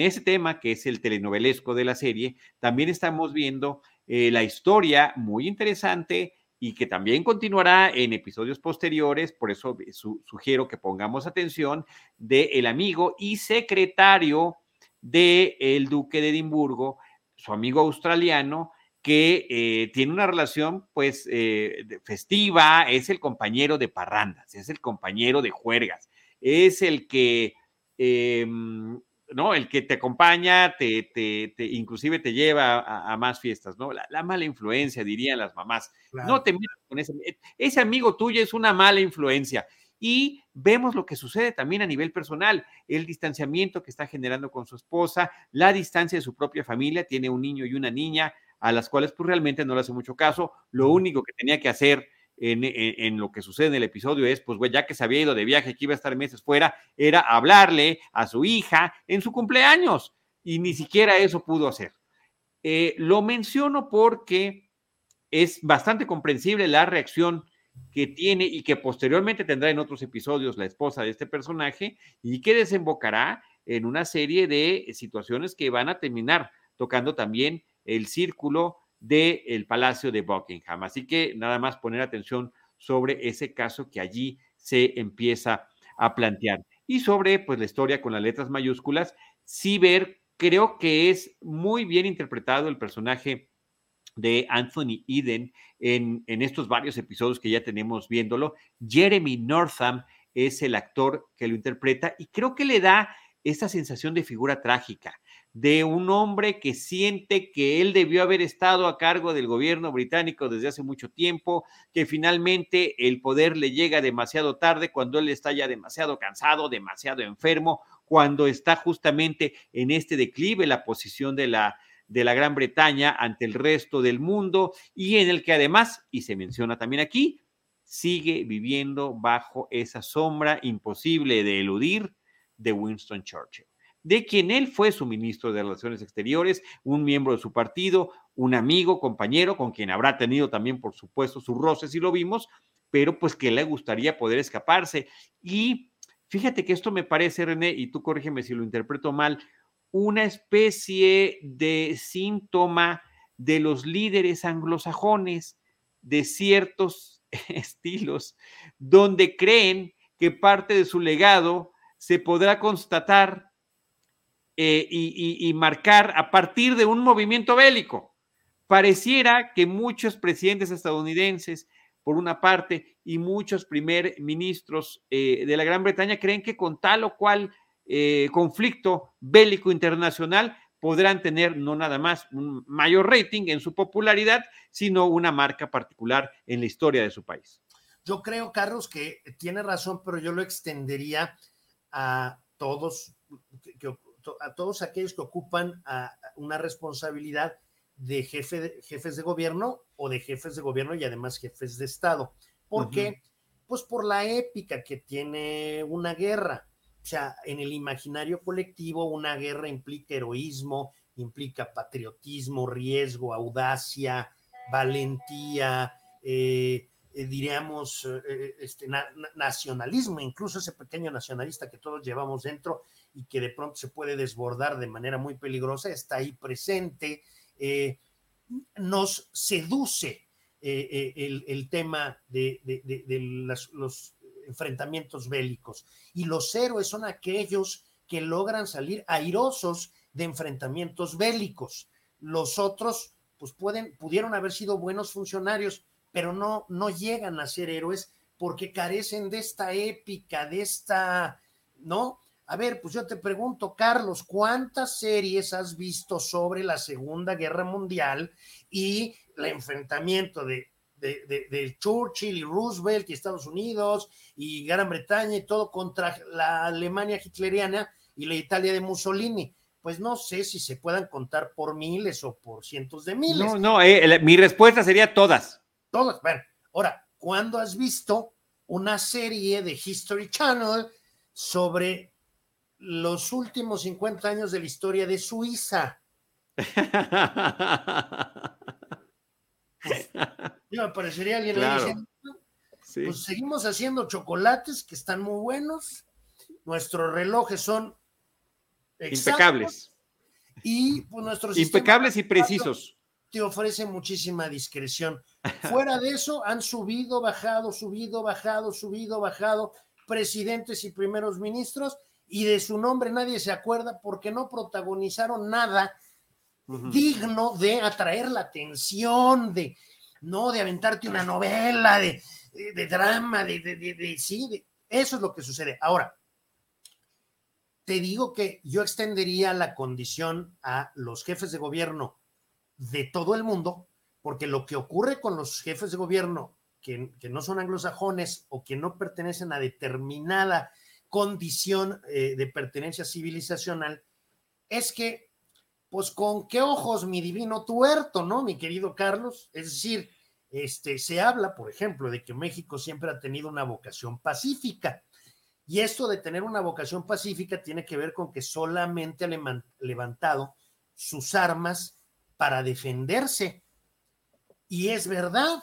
ese tema, que es el telenovelesco de la serie, también estamos viendo eh, la historia muy interesante y que también continuará en episodios posteriores, por eso sugiero que pongamos atención, de el amigo y secretario del el duque de Edimburgo, su amigo australiano, que eh, tiene una relación pues eh, festiva, es el compañero de parrandas, es el compañero de juergas, es el que em, ¿no? El que te acompaña, te, te, inclusive te lleva a, más fiestas, ¿no? La, mala influencia, dirían las mamás. No te metas con ese, ese amigo tuyo es una mala influencia. Y vemos lo que sucede también a nivel personal, el distanciamiento que está generando con su esposa, la distancia de su propia familia, tiene un niño y una niña a las cuales pues realmente no le hace mucho caso, lo único que tenía que hacer en, lo que sucede en el episodio es, pues, güey, ya que se había ido de viaje, que iba a estar meses fuera, era hablarle a su hija en su cumpleaños. Y ni siquiera eso pudo hacer. Eh, lo menciono porque es bastante comprensible la reacción que tiene y que posteriormente tendrá en otros episodios la esposa de este personaje y que desembocará en una serie de situaciones que van a terminar tocando también el círculo del Palacio de Buckingham. Así que nada más poner atención sobre ese caso que allí se empieza a plantear. Y sobre pues la historia con las letras mayúsculas, sí ver, creo que es muy bien interpretado el personaje de Anthony Eden en, en estos varios episodios que ya tenemos viéndolo. Jeremy Northam es el actor que lo interpreta y creo que le da esa sensación de figura trágica de un hombre que siente que él debió haber estado a cargo del gobierno británico desde hace mucho tiempo, que finalmente el poder le llega demasiado tarde cuando él está ya demasiado cansado, demasiado enfermo, cuando está justamente en este declive la posición de la de la Gran Bretaña ante el resto del mundo y en el que además, y se menciona también aquí, sigue viviendo bajo esa sombra imposible de eludir de Winston Churchill. De quien él fue su ministro de Relaciones Exteriores, un miembro de su partido, un amigo, compañero, con quien habrá tenido también, por supuesto, sus roces y lo vimos, pero pues que le gustaría poder escaparse. Y fíjate que esto me parece, René, y tú corrígeme si lo interpreto mal, una especie de síntoma de los líderes anglosajones de ciertos estilos, donde creen que parte de su legado se podrá constatar eh, y, marcar a partir de un movimiento bélico. Pareciera que muchos presidentes estadounidenses, por una parte, y muchos primer ministros eh, de la Gran Bretaña creen que con tal o cual eh, conflicto bélico internacional podrán tener no nada más un mayor rating en su popularidad, sino una marca particular en la historia de su país. Yo creo, Carlos, que tiene razón, pero yo lo extendería a todos, a todos aquellos que ocupan una responsabilidad de, jefe jefes de gobierno o de jefes de gobierno y además jefes de Estado. ¿Por qué? Pues por la épica que tiene una guerra. O sea, en el imaginario colectivo, una guerra implica heroísmo, implica patriotismo, riesgo, audacia, valentía, eh, eh, diríamos, eh, este, nacionalismo, incluso ese pequeño nacionalista que todos llevamos dentro y que de pronto se puede desbordar de manera muy peligrosa, está ahí presente, nos seduce el, tema de, los enfrentamientos bélicos. Y los héroes son aquellos que logran salir airosos de enfrentamientos bélicos. Los otros, pues pueden, pudieron haber sido buenos funcionarios, pero no, no llegan a ser héroes porque carecen de esta épica, de esta, ¿no? A ver, pues yo te pregunto, Carlos, ¿cuántas series has visto sobre la Segunda Guerra Mundial y el enfrentamiento de de, Churchill y Roosevelt y Estados Unidos y Gran Bretaña y todo contra la Alemania hitleriana y la Italia de Mussolini. Pues no sé si se puedan contar por miles o por cientos de miles. No, no, eh, mi respuesta sería todas. Todas. Bueno, ahora, ¿cuándo has visto una serie de History Channel sobre los últimos 50 años de la historia de Suiza? Yo me parecería alguien diciendo, pues seguimos haciendo chocolates que están muy buenos, nuestros relojes son impecables. Y pues nuestros impecables y precisos. Te ofrece muchísima discreción. Fuera de eso, han subido, bajado, subido, bajado, subido, bajado presidentes y primeros ministros y de su nombre nadie se acuerda porque no protagonizaron nada digno de atraer la atención, de, no de aventarte una novela, de, de, drama, de, de sí, eso es lo que sucede. Ahora, te digo que yo extendería la condición a los jefes de gobierno de todo el mundo, porque lo que ocurre con los jefes de gobierno que, que no son anglosajones o que no pertenecen a determinada condición eh, de pertenencia civilizacional es que pues con qué ojos mi divino tuerto, ¿no, mi querido Carlos? Es decir, este, se habla, por ejemplo, de que México siempre ha tenido una vocación pacífica. Y esto de tener una vocación pacífica tiene que ver con que solamente ha levantado sus armas para defenderse. Y es verdad.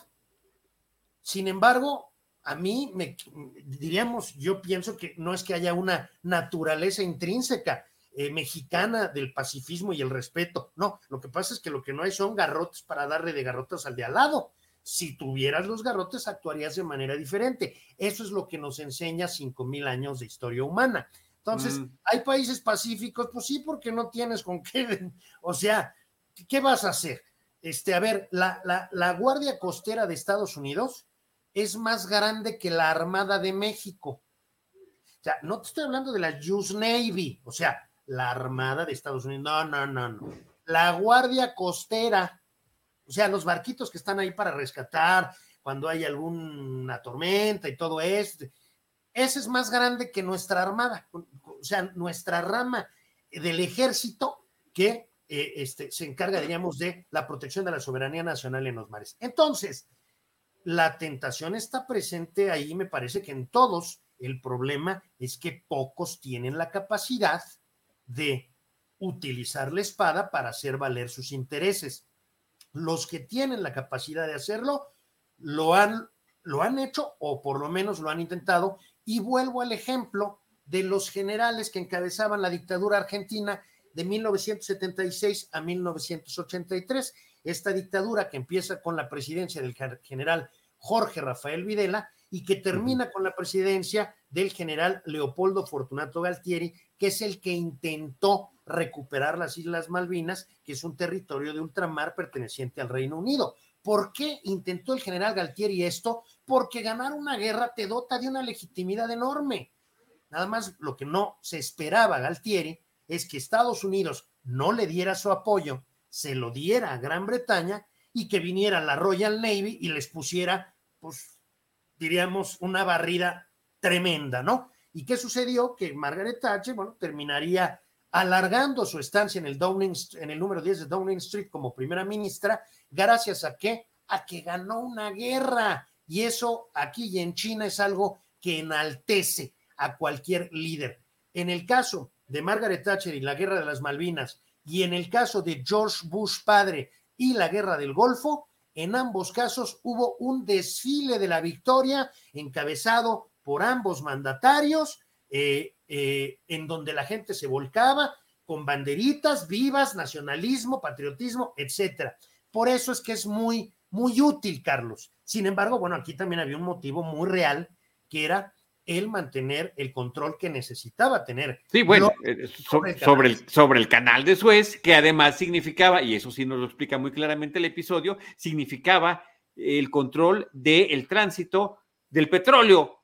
Sin embargo, a mí me diríamos, yo pienso que no es que haya una naturaleza intrínseca, eh, mexicana del pacifismo y el respeto. No, lo que pasa es que lo que no hay son garrotes para darle de garrotas al de al lado. Si tuvieras los garrotes, actuarías de manera diferente. Eso es lo que nos enseña cinco mil años de historia humana. Entonces, mm. ¿hay países pacíficos? Pues sí, porque no tienes con qué. O sea, ¿qué vas a hacer? Este, a ver, la, la, Guardia Costera de Estados Unidos es más grande que la Armada de México. O sea, no te estoy hablando de la US Navy, o sea, la Armada de Estados Unidos. No, no, no, no. La Guardia Costera, o sea, los barquitos que están ahí para rescatar cuando hay alguna tormenta y todo esto. Ese es más grande que nuestra Armada, o sea, nuestra rama del ejército que eh, este, se encarga, diríamos, de la protección de la soberanía nacional en los mares. Entonces, la tentación está presente ahí, me parece que en todos. El problema es que pocos tienen la capacidad de utilizar la espada para hacer valer sus intereses. Los que tienen la capacidad de hacerlo lo han, lo han hecho o por lo menos lo han intentado. Y vuelvo al ejemplo de los generales que encabezaban la dictadura argentina de 1976 a 1983. Esta dictadura que empieza con la presidencia del general Jorge Rafael Videla y que termina con la presidencia del general Leopoldo Fortunato Galtieri, que es el que intentó recuperar las Islas Malvinas, que es un territorio de ultramar perteneciente al Reino Unido. ¿Por qué intentó el general Galtieri esto? Porque ganar una guerra te dota de una legitimidad enorme. Nada más lo que no se esperaba Galtieri es que Estados Unidos no le diera su apoyo, se lo diera a Gran Bretaña y que viniera la Royal Navy y les pusiera, pues, diríamos, una barrida tremenda, ¿no? ¿Y qué sucedió? Que Margaret Thatcher, bueno, terminaría alargando su estancia en el, Downing, en el número 10 de Downing Street como primera ministra, gracias a qué? A que ganó una guerra. Y eso aquí y en China es algo que enaltece a cualquier líder. En el caso de Margaret Thatcher y la guerra de las Malvinas, y en el caso de George Bush padre y la guerra del Golfo, en ambos casos hubo un desfile de la victoria encabezado por ambos mandatarios, eh, eh, en donde la gente se volcaba con banderitas vivas, nacionalismo, patriotismo, etcétera. Por eso es que es muy, muy útil, Carlos. Sin embargo, bueno, aquí también había un motivo muy real, que era el mantener el control que necesitaba tener. Sí, bueno, eh, sobre, el, sobre, el, canal de Suez, que además significaba, y eso sí nos lo explica muy claramente el episodio, significaba el control del tránsito del petróleo,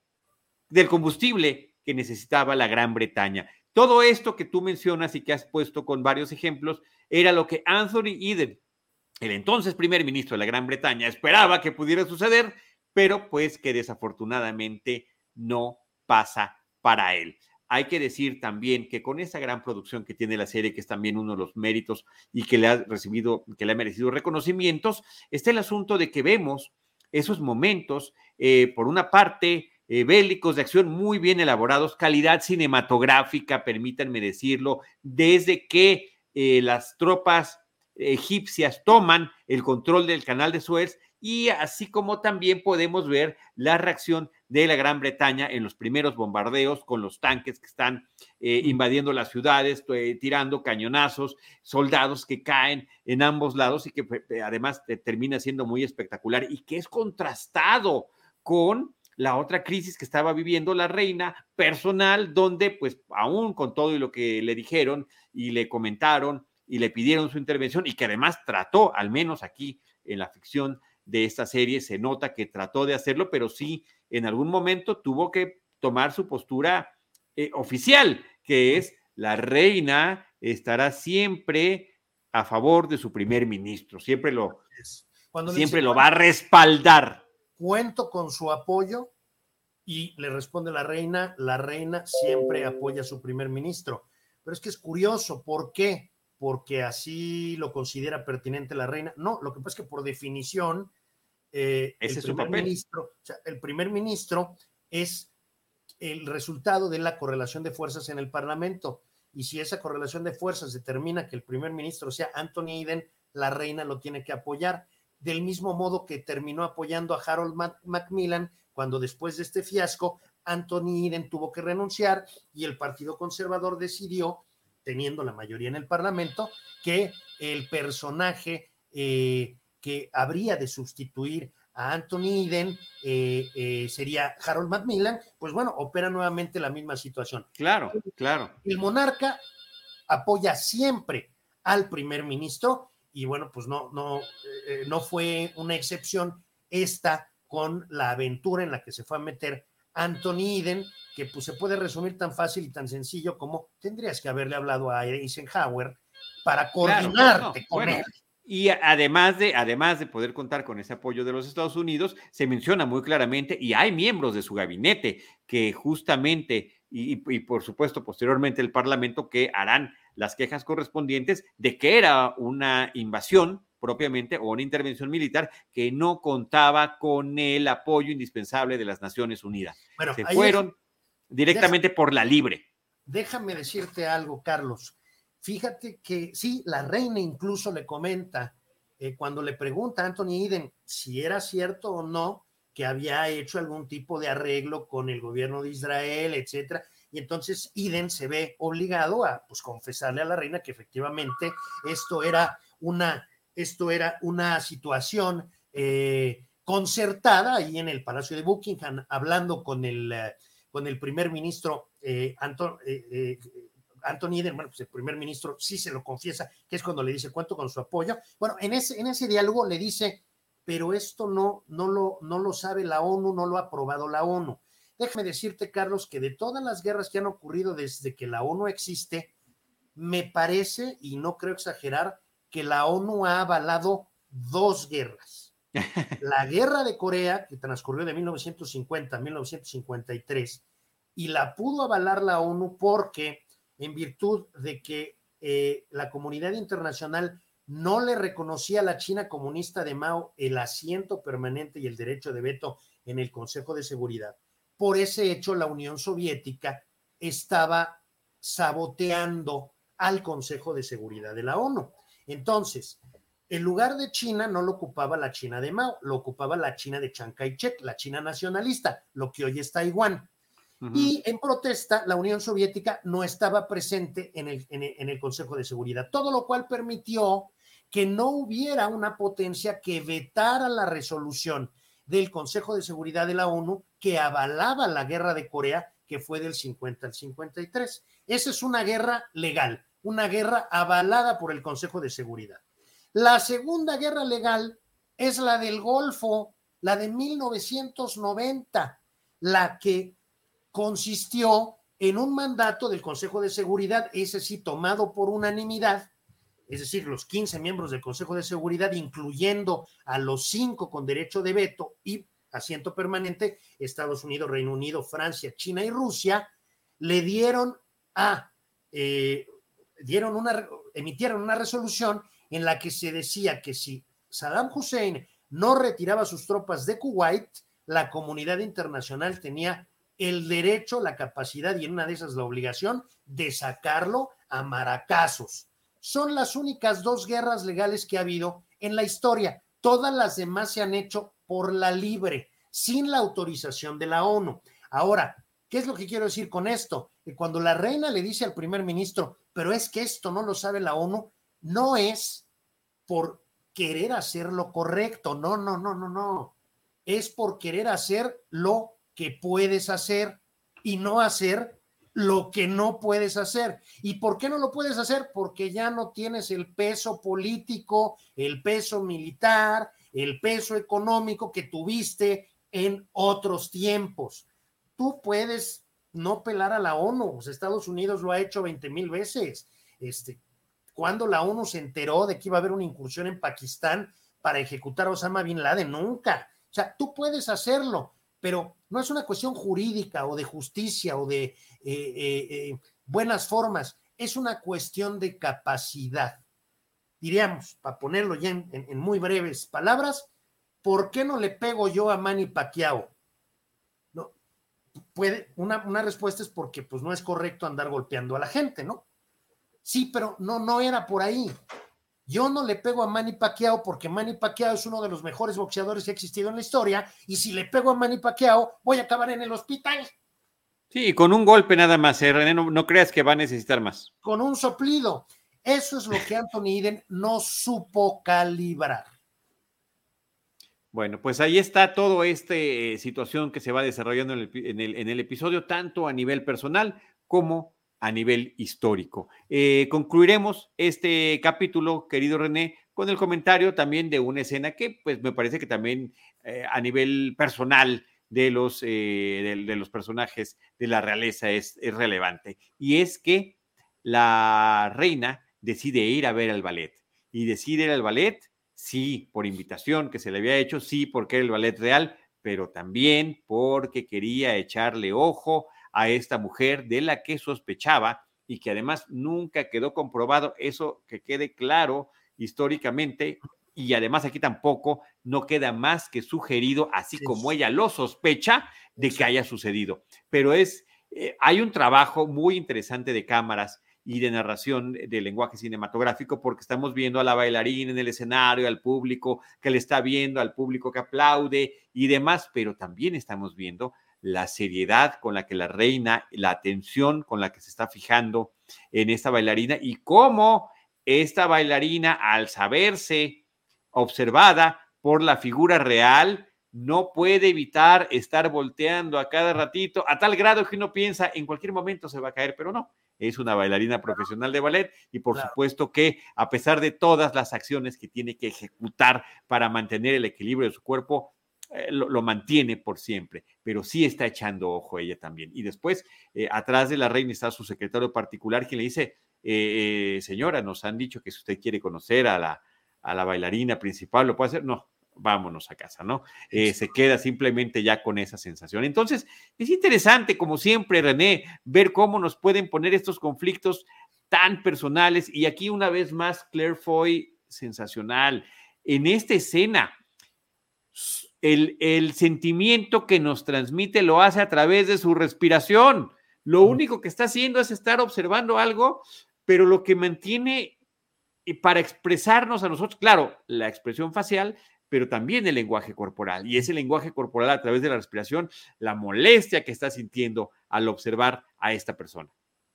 del combustible que necesitaba la Gran Bretaña. Todo esto que tú mencionas y que has puesto con varios ejemplos era lo que Anthony Eden, el entonces primer ministro de la Gran Bretaña, esperaba que pudiera suceder, pero pues que desafortunadamente no pasa para él. Hay que decir también que con esa gran producción que tiene la serie, que es también uno de los méritos y que le ha recibido, que le ha merecido reconocimientos, está el asunto de que vemos esos momentos, eh, por una parte, eh, bélicos de acción muy bien elaborados, calidad cinematográfica, permítanme decirlo, desde que eh, las tropas egipcias toman el control del canal de Suez y así como también podemos ver la reacción de la Gran Bretaña en los primeros bombardeos con los tanques que están eh, invadiendo las ciudades, eh, tirando cañonazos, soldados que caen en ambos lados y que además termina siendo muy espectacular y que es contrastado con la otra crisis que estaba viviendo la reina personal, donde pues aún con todo y lo que le dijeron y le comentaron y le pidieron su intervención y que además trató, al menos aquí en la ficción de esta serie, se nota que trató de hacerlo, pero sí en algún momento tuvo que tomar su postura eh, oficial, que es la reina estará siempre a favor de su primer ministro, siempre lo, siempre lo va a respaldar. Cuento con su apoyo y le responde la reina, la reina siempre apoya a su primer ministro. Pero es que es curioso, ¿por qué? Porque así lo considera pertinente la reina. No, lo que pasa es que por definición, eh, el, primer Ministro, el primer ministro es el resultado de la correlación de fuerzas en el Parlamento. Y si esa correlación de fuerzas determina que el primer ministro sea Anthony Eden, la reina lo tiene que apoyar. Del mismo modo que terminó apoyando a Harold Macmillan cuando después de este fiasco, Anthony Eden tuvo que renunciar y el Partido Conservador decidió teniendo la mayoría en el Parlamento, que el personaje eh, que habría de sustituir a Anthony Eden eh, eh, sería Harold Macmillan, pues bueno, opera nuevamente la misma situación. Claro, claro. El monarca apoya siempre al primer ministro y bueno, pues no, no, no fue una excepción esta con la aventura en la que se fue a meter Anthony Eden, que pues, se puede resumir tan fácil y tan sencillo como tendrías que haberle hablado a Eisenhower para coordinarte con él. Y además de, además de poder contar con ese apoyo de los Estados Unidos, se menciona muy claramente, y hay miembros de su gabinete que justamente, y, y, por supuesto posteriormente el Parlamento, que harán las quejas correspondientes de que era una invasión propiamente o una intervención militar que no contaba con el apoyo indispensable de las Naciones Unidas. Se fueron directamente por la libre. déjame decirte algo, Carlos. Fíjate que sí, la reina incluso le comenta eh, cuando le pregunta a Anthony Eden si era cierto o no que había hecho algún tipo de arreglo con el gobierno de Israel, etcétera. Y entonces Eden se ve obligado a pues, confesarle a la reina que efectivamente esto era una, esto era una situación eh, concertada ahí en el Palacio de Buckingham, hablando con el, eh, con el primer ministro eh, Anton, eh, bueno, pues el primer ministro sí se lo confiesa, que es cuando le dice cuánto con su apoyo. Bueno, en ese, en ese diálogo le dice, pero esto no, no, lo, no lo sabe la ONU, no lo ha aprobado la ONU. Déjame decirte, Carlos, que de todas las guerras que han ocurrido desde que la ONU existe, me parece, y no creo exagerar, que la ONU ha avalado dos guerras. La guerra de Corea, que transcurrió de 1950 a 1953, y la pudo avalar la ONU porque, en virtud de que eh, la comunidad internacional no le reconocía a la China comunista de Mao el asiento permanente y el derecho de veto en el Consejo de Seguridad. Por ese hecho, la Unión Soviética estaba saboteando al Consejo de Seguridad de la ONU. Entonces, el lugar de China no lo ocupaba la China de Mao, lo ocupaba la China de Chiang Kai-shek, la China nacionalista, lo que hoy es Taiwán. Y en protesta, la Unión Soviética no estaba presente en el, en, el, en el, Consejo de Seguridad, todo lo cual permitió que no hubiera una potencia que vetara la resolución del Consejo de Seguridad de la ONU que avalaba la guerra de Corea, que fue del 50 al 53. Esa es una guerra legal, una guerra avalada por el Consejo de Seguridad. La segunda guerra legal es la del Golfo, la de 1990, la que consistió en un mandato del Consejo de Seguridad, ese sí tomado por unanimidad, es decir, los 15 miembros del Consejo de Seguridad, incluyendo a los cinco con derecho de veto y asiento permanente, Estados Unidos, Reino Unido, Francia, China y Rusia, le dieron a, eh, dieron una, emitieron una resolución en la que se decía que si Saddam Hussein no retiraba sus tropas de Kuwait, la comunidad internacional tenía el derecho, la capacidad y en una de esas la obligación de sacarlo a maracazos. Son las únicas dos guerras legales que ha habido en la historia. Todas las demás se han hecho por la libre, sin la autorización de la ONU. Ahora, ¿qué es lo que quiero decir con esto? Que cuando la reina le dice al primer ministro, pero es que esto no lo sabe la ONU, no es por querer hacer lo correcto. No, no, no, no, no. Es por querer hacer lo que puedes hacer y no hacer lo que no puedes hacer. ¿Y por qué no lo puedes hacer? Porque ya no tienes el peso político, el peso militar, el peso económico que tuviste en otros tiempos. Tú puedes no pelar a la ONU, Estados Unidos lo ha hecho 20 mil veces. Este, cuando la ONU se enteró de que iba a haber una incursión en Pakistán para ejecutar a Osama Bin Laden? Nunca. O sea, tú puedes hacerlo, pero no es una cuestión jurídica o de justicia o de eh, eh, eh, buenas formas, es una cuestión de capacidad. Diríamos, para ponerlo ya en, en, muy breves palabras, ¿por qué no le pego yo a Manny Pacquiao? Puede, una, una respuesta es porque pues no es correcto andar golpeando a la gente, ¿no? Sí, pero no, no era por ahí. Yo no le pego a Manny Pacquiao porque Manny Pacquiao es uno de los mejores boxeadores que ha existido en la historia y si le pego a Manny Pacquiao voy a acabar en el hospital. Sí, con un golpe nada más, ¿eh, René, no, no, creas que va a necesitar más. Con un soplido. Eso es lo que Anthony Eden no supo calibrar. Bueno, pues ahí está toda esta eh, situación que se va desarrollando en el, episodio, tanto a nivel personal como a nivel histórico. Eh, concluiremos este capítulo, querido René, con el comentario también de una escena que pues me parece que también eh, a nivel personal de los, de, los personajes de la realeza es, es, relevante. Y es que la reina decide ir a ver al ballet. Y decide ir al ballet, sí, por invitación que se le había hecho, sí, porque era el ballet real, pero también porque quería echarle ojo a esta mujer de la que sospechaba y que además nunca quedó comprobado, eso que quede claro históricamente, y además aquí tampoco no queda más que sugerido, así sí. como ella lo sospecha, de que haya sucedido. Pero es eh, hay un trabajo muy interesante de cámaras y de narración de lenguaje cinematográfico, porque estamos viendo a la bailarina en el escenario, al público que le está viendo, al público que aplaude y demás, pero también estamos viendo la seriedad con la que la reina, la atención con la que se está fijando en esta bailarina y cómo esta bailarina, al saberse observada por la figura real, no puede evitar estar volteando a cada ratito, a tal grado que uno piensa en cualquier momento se va a caer, pero no. Es una bailarina profesional de ballet y por supuesto que a pesar de todas las acciones que tiene que ejecutar para mantener el equilibrio de su cuerpo, eh, lo, mantiene por siempre, pero sí está echando ojo ella también. Y después, eh, atrás de la reina está su secretario particular quien le dice, eh, señora, nos han dicho que si usted quiere conocer a la, a la bailarina principal, ¿lo puede hacer? No, vámonos a casa, ¿no? Eh, se queda simplemente ya con esa sensación. Entonces, es interesante, como siempre, René, ver cómo nos pueden poner estos conflictos tan personales. Y aquí una vez más, Claire Foy, sensacional. En esta escena, el, el sentimiento que nos transmite lo hace a través de su respiración. Lo único que está haciendo es estar observando algo, pero lo que mantiene para expresarnos a nosotros, claro, la expresión facial, pero también el lenguaje corporal. Y ese lenguaje corporal a través de la respiración, la molestia que está sintiendo al observar a esta persona.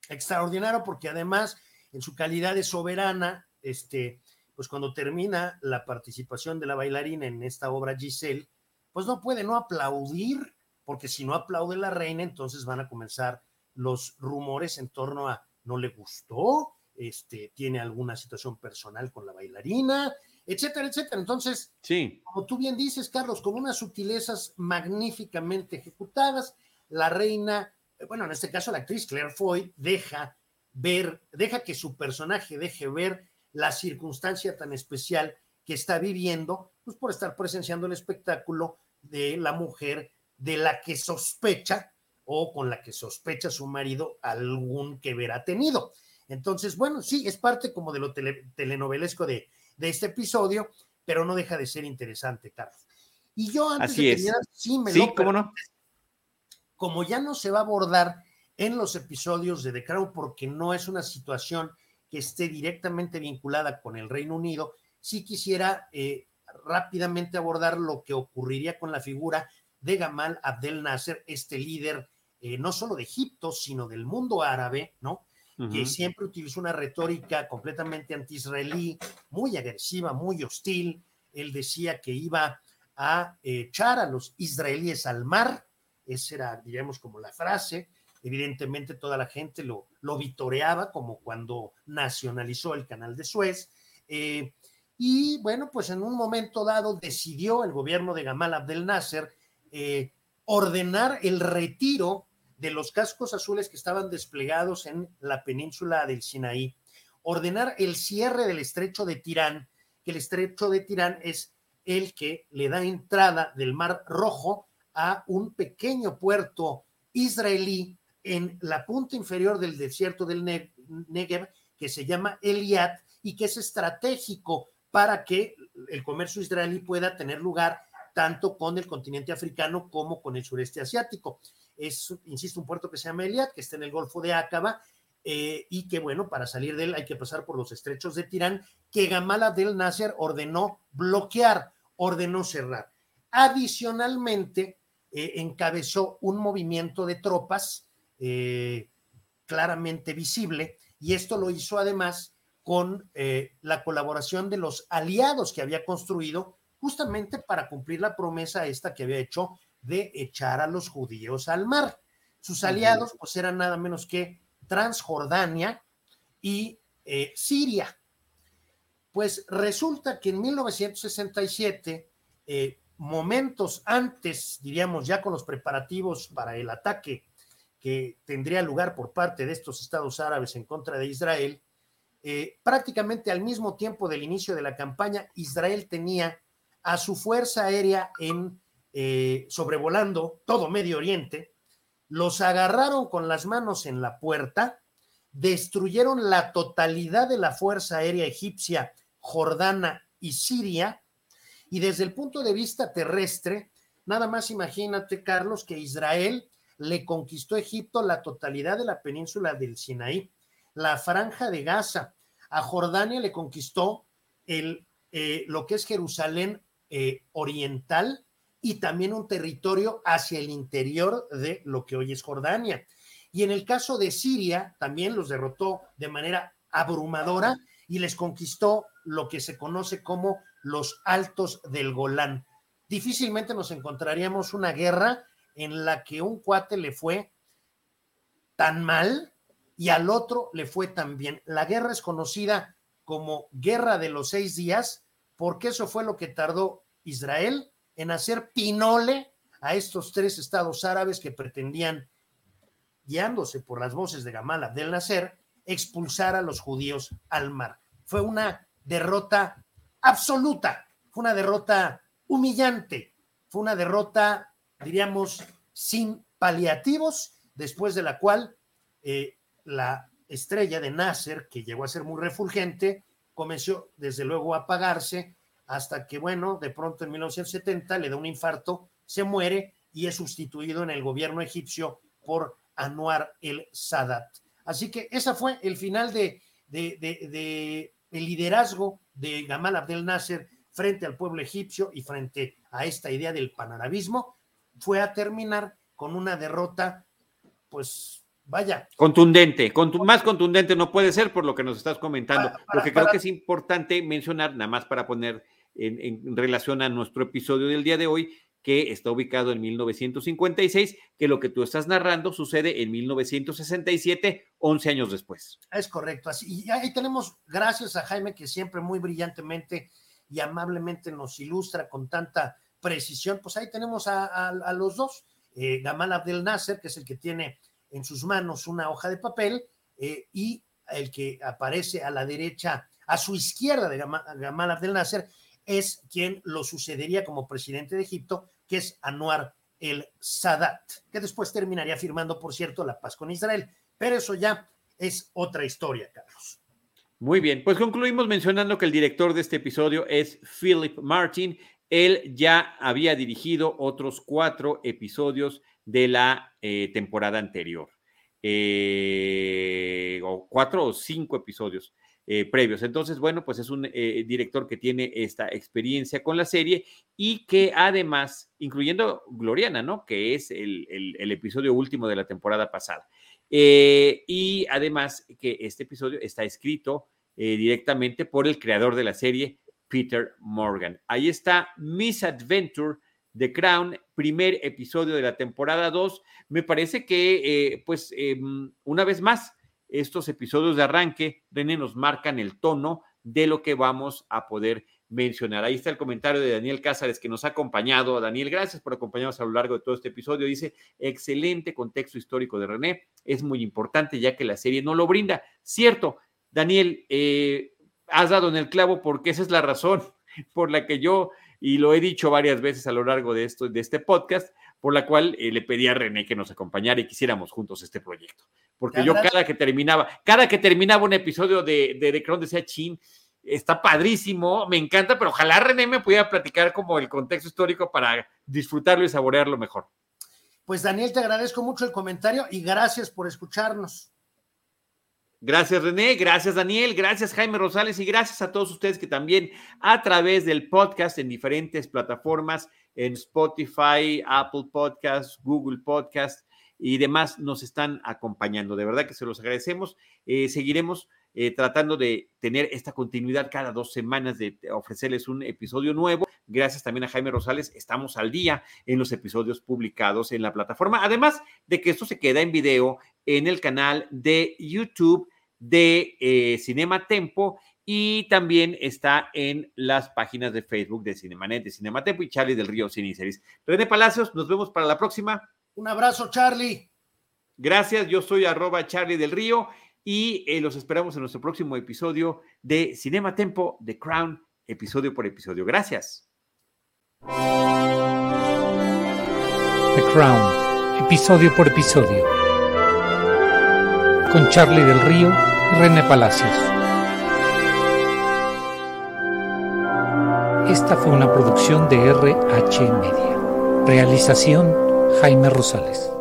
Extraordinario porque además, en su calidad de soberana, este, pues cuando termina la participación de la bailarina en esta obra Giselle, pues no puede no aplaudir, porque si no aplaude la reina, entonces van a comenzar los rumores en torno a no le gustó, este, tiene alguna situación personal con la bailarina, etcétera, etcétera. Entonces, sí. como tú bien dices, Carlos, con unas sutilezas magníficamente ejecutadas, la reina, eh, bueno, en este caso la actriz Claire Foy, deja ver, deja que su personaje deje ver la circunstancia tan especial que está viviendo, pues por estar presenciando el espectáculo de la mujer de la que sospecha o con la que sospecha su marido algún que ver ha tenido. Entonces, bueno, sí, es parte como de lo telenovelesco de, de este episodio, pero no deja de ser interesante, Carlos. Y yo antes de terminar, sí me sí, lo ¿cómo no? Como ya no se va a abordar en los episodios de The Crown porque no es una situación que esté directamente vinculada con el Reino Unido, sí quisiera eh, rápidamente abordar lo que ocurriría con la figura de Gamal Abdel Nasser, este líder eh, no solo de Egipto, sino del mundo árabe, ¿no? Que siempre utilizó una retórica completamente anti-israelí, muy agresiva, muy hostil. Él decía que iba a echar a los israelíes al mar, esa era, digamos, como la frase. Evidentemente toda la gente lo, lo vitoreaba, como cuando nacionalizó el canal de Suez. Eh, y bueno, pues en un momento dado decidió el gobierno de Gamal Abdel Nasser eh, ordenar el retiro de los cascos azules que estaban desplegados en la península del Sinaí, ordenar el cierre del estrecho de Tirán, que el estrecho de Tirán es el que le da entrada del Mar Rojo a un pequeño puerto israelí en la punta inferior del desierto del Negev, que se llama Eliat y que es estratégico para que el comercio israelí pueda tener lugar tanto con el continente africano como con el sureste asiático es, insisto, un puerto que se llama Eliat, que está en el Golfo de Aqaba, eh, y que, bueno, para salir de él hay que pasar por los estrechos de Tirán, que Gamal del Nasser ordenó bloquear, ordenó cerrar. Adicionalmente, eh, encabezó un movimiento de tropas eh, claramente visible, y esto lo hizo además con la colaboración de los aliados que había construido justamente para cumplir la promesa esta que había hecho de echar a los judíos al mar. Sus aliados pues eran nada menos que Transjordania y eh, Siria. Pues resulta que en 1967, eh, momentos antes, diríamos ya con los preparativos para el ataque que tendría lugar por parte de estos estados árabes en contra de Israel, eh, prácticamente al mismo tiempo del inicio de la campaña, Israel tenía a su fuerza aérea en eh, sobrevolando todo Medio Oriente, los agarraron con las manos en la puerta, destruyeron la totalidad de la Fuerza Aérea Egipcia, Jordana y Siria, y desde el punto de vista terrestre, nada más imagínate, Carlos, que Israel le conquistó Egipto la totalidad de la península del Sinaí, la franja de Gaza. A Jordania le conquistó el, eh, lo que es Jerusalén eh, oriental y también un territorio hacia el interior de lo que hoy es Jordania. Y en el caso de Siria, también los derrotó de manera abrumadora y les conquistó lo que se conoce como los altos del Golán. Difícilmente nos encontraríamos una guerra en la que un cuate le fue tan mal y al otro le fue tan bien. La guerra es conocida como Guerra de los Seis Días porque eso fue lo que tardó Israel en hacer pinole a estos tres estados árabes que pretendían, guiándose por las voces de Gamal Abdel Nasser, expulsar a los judíos al mar. Fue una derrota absoluta, fue una derrota humillante, fue una derrota, diríamos, sin paliativos, después de la cual eh, la estrella de Nasser, que llegó a ser muy refulgente, comenzó desde luego a apagarse hasta que, bueno, de pronto en 1970 le da un infarto, se muere y es sustituido en el gobierno egipcio por Anwar el Sadat. Así que ese fue el final de, de, el liderazgo de Gamal Abdel Nasser frente al pueblo egipcio y frente a esta idea del panarabismo, fue a terminar con una derrota, pues vaya. Contundente, más contundente no puede ser por lo que nos estás comentando. lo que creo que es importante mencionar, nada más para poner en, relación a nuestro episodio del día de hoy, que está ubicado en 1956, que lo que tú estás narrando sucede en 1967, 11 años después. Es correcto. Así, y ahí tenemos, gracias a Jaime, que siempre muy brillantemente y amablemente nos ilustra con tanta precisión, pues ahí tenemos a, los dos. Eh, Gamal Abdel Nasser, que es el que tiene en sus manos una hoja de papel, eh, y el que aparece a la derecha, a su izquierda de Gamal Abdel Nasser, es quien lo sucedería como presidente de Egipto, que es Anwar el Sadat, que después terminaría firmando, por cierto, la paz con Israel. Pero eso ya es otra historia, Carlos. Muy bien, pues concluimos mencionando que el director de este episodio es Philip Martin. Él ya había dirigido otros cuatro episodios de la eh, temporada anterior, eh, o cuatro o cinco episodios. Eh, previos. Entonces, bueno, pues es un eh, director que tiene esta experiencia con la serie y que además, incluyendo Gloriana, ¿no? Que es el, episodio último de la temporada pasada. Eh, y además que este episodio está escrito directamente por el creador de la serie, Peter Morgan. Ahí está Miss Adventure. The Crown, primer episodio de la temporada 2. Me parece que, pues, em, una vez más, estos episodios de arranque, René, nos marcan el tono de lo que vamos a poder mencionar. Ahí está el comentario de Daniel Cázares que nos ha acompañado. Daniel, gracias por acompañarnos a lo largo de todo este episodio. Dice, excelente contexto histórico de René, es muy importante ya que la serie no lo brinda. Cierto, Daniel, eh, has dado en el clavo porque esa es la razón por la que yo, y lo he dicho varias veces a lo largo de, esto, de este podcast, por la cual eh, le pedí a René que nos acompañara y quisiéramos juntos este proyecto. Porque yo cada que terminaba, cada que terminaba un episodio de, de The Crown decía, chin, está padrísimo, me encanta, pero ojalá René me pudiera platicar como el contexto histórico para disfrutarlo y saborearlo mejor. Pues Daniel, te agradezco mucho el comentario y gracias por escucharnos. Gracias René, gracias Daniel, gracias Jaime Rosales y gracias a todos ustedes que también a través del podcast en diferentes plataformas, en Spotify, Apple Podcasts, Google Podcasts y demás nos están acompañando. De verdad que se los agradecemos. Eh, seguiremos eh, tratando de tener esta continuidad cada dos semanas, de ofrecerles un episodio nuevo. Gracias también a Jaime Rosales, estamos al día en los episodios publicados en la plataforma. Además de que esto se queda en video en el canal de YouTube de eh, Cinema Tempo y también está en las páginas de Facebook de Cinemanet, de Cinema Tempo y Charlie del Río Ciniceris. René Palacios, nos vemos para la próxima. Un abrazo, Charlie. Gracias, yo soy arroba Charlie del Río y eh, los esperamos en nuestro próximo episodio de Cinema Tempo, The Crown, episodio por episodio. Gracias. The Crown, episodio por episodio. Con Charlie del Río y René Palacios. Esta fue una producción de RH Media. Realización Jaime Rosales.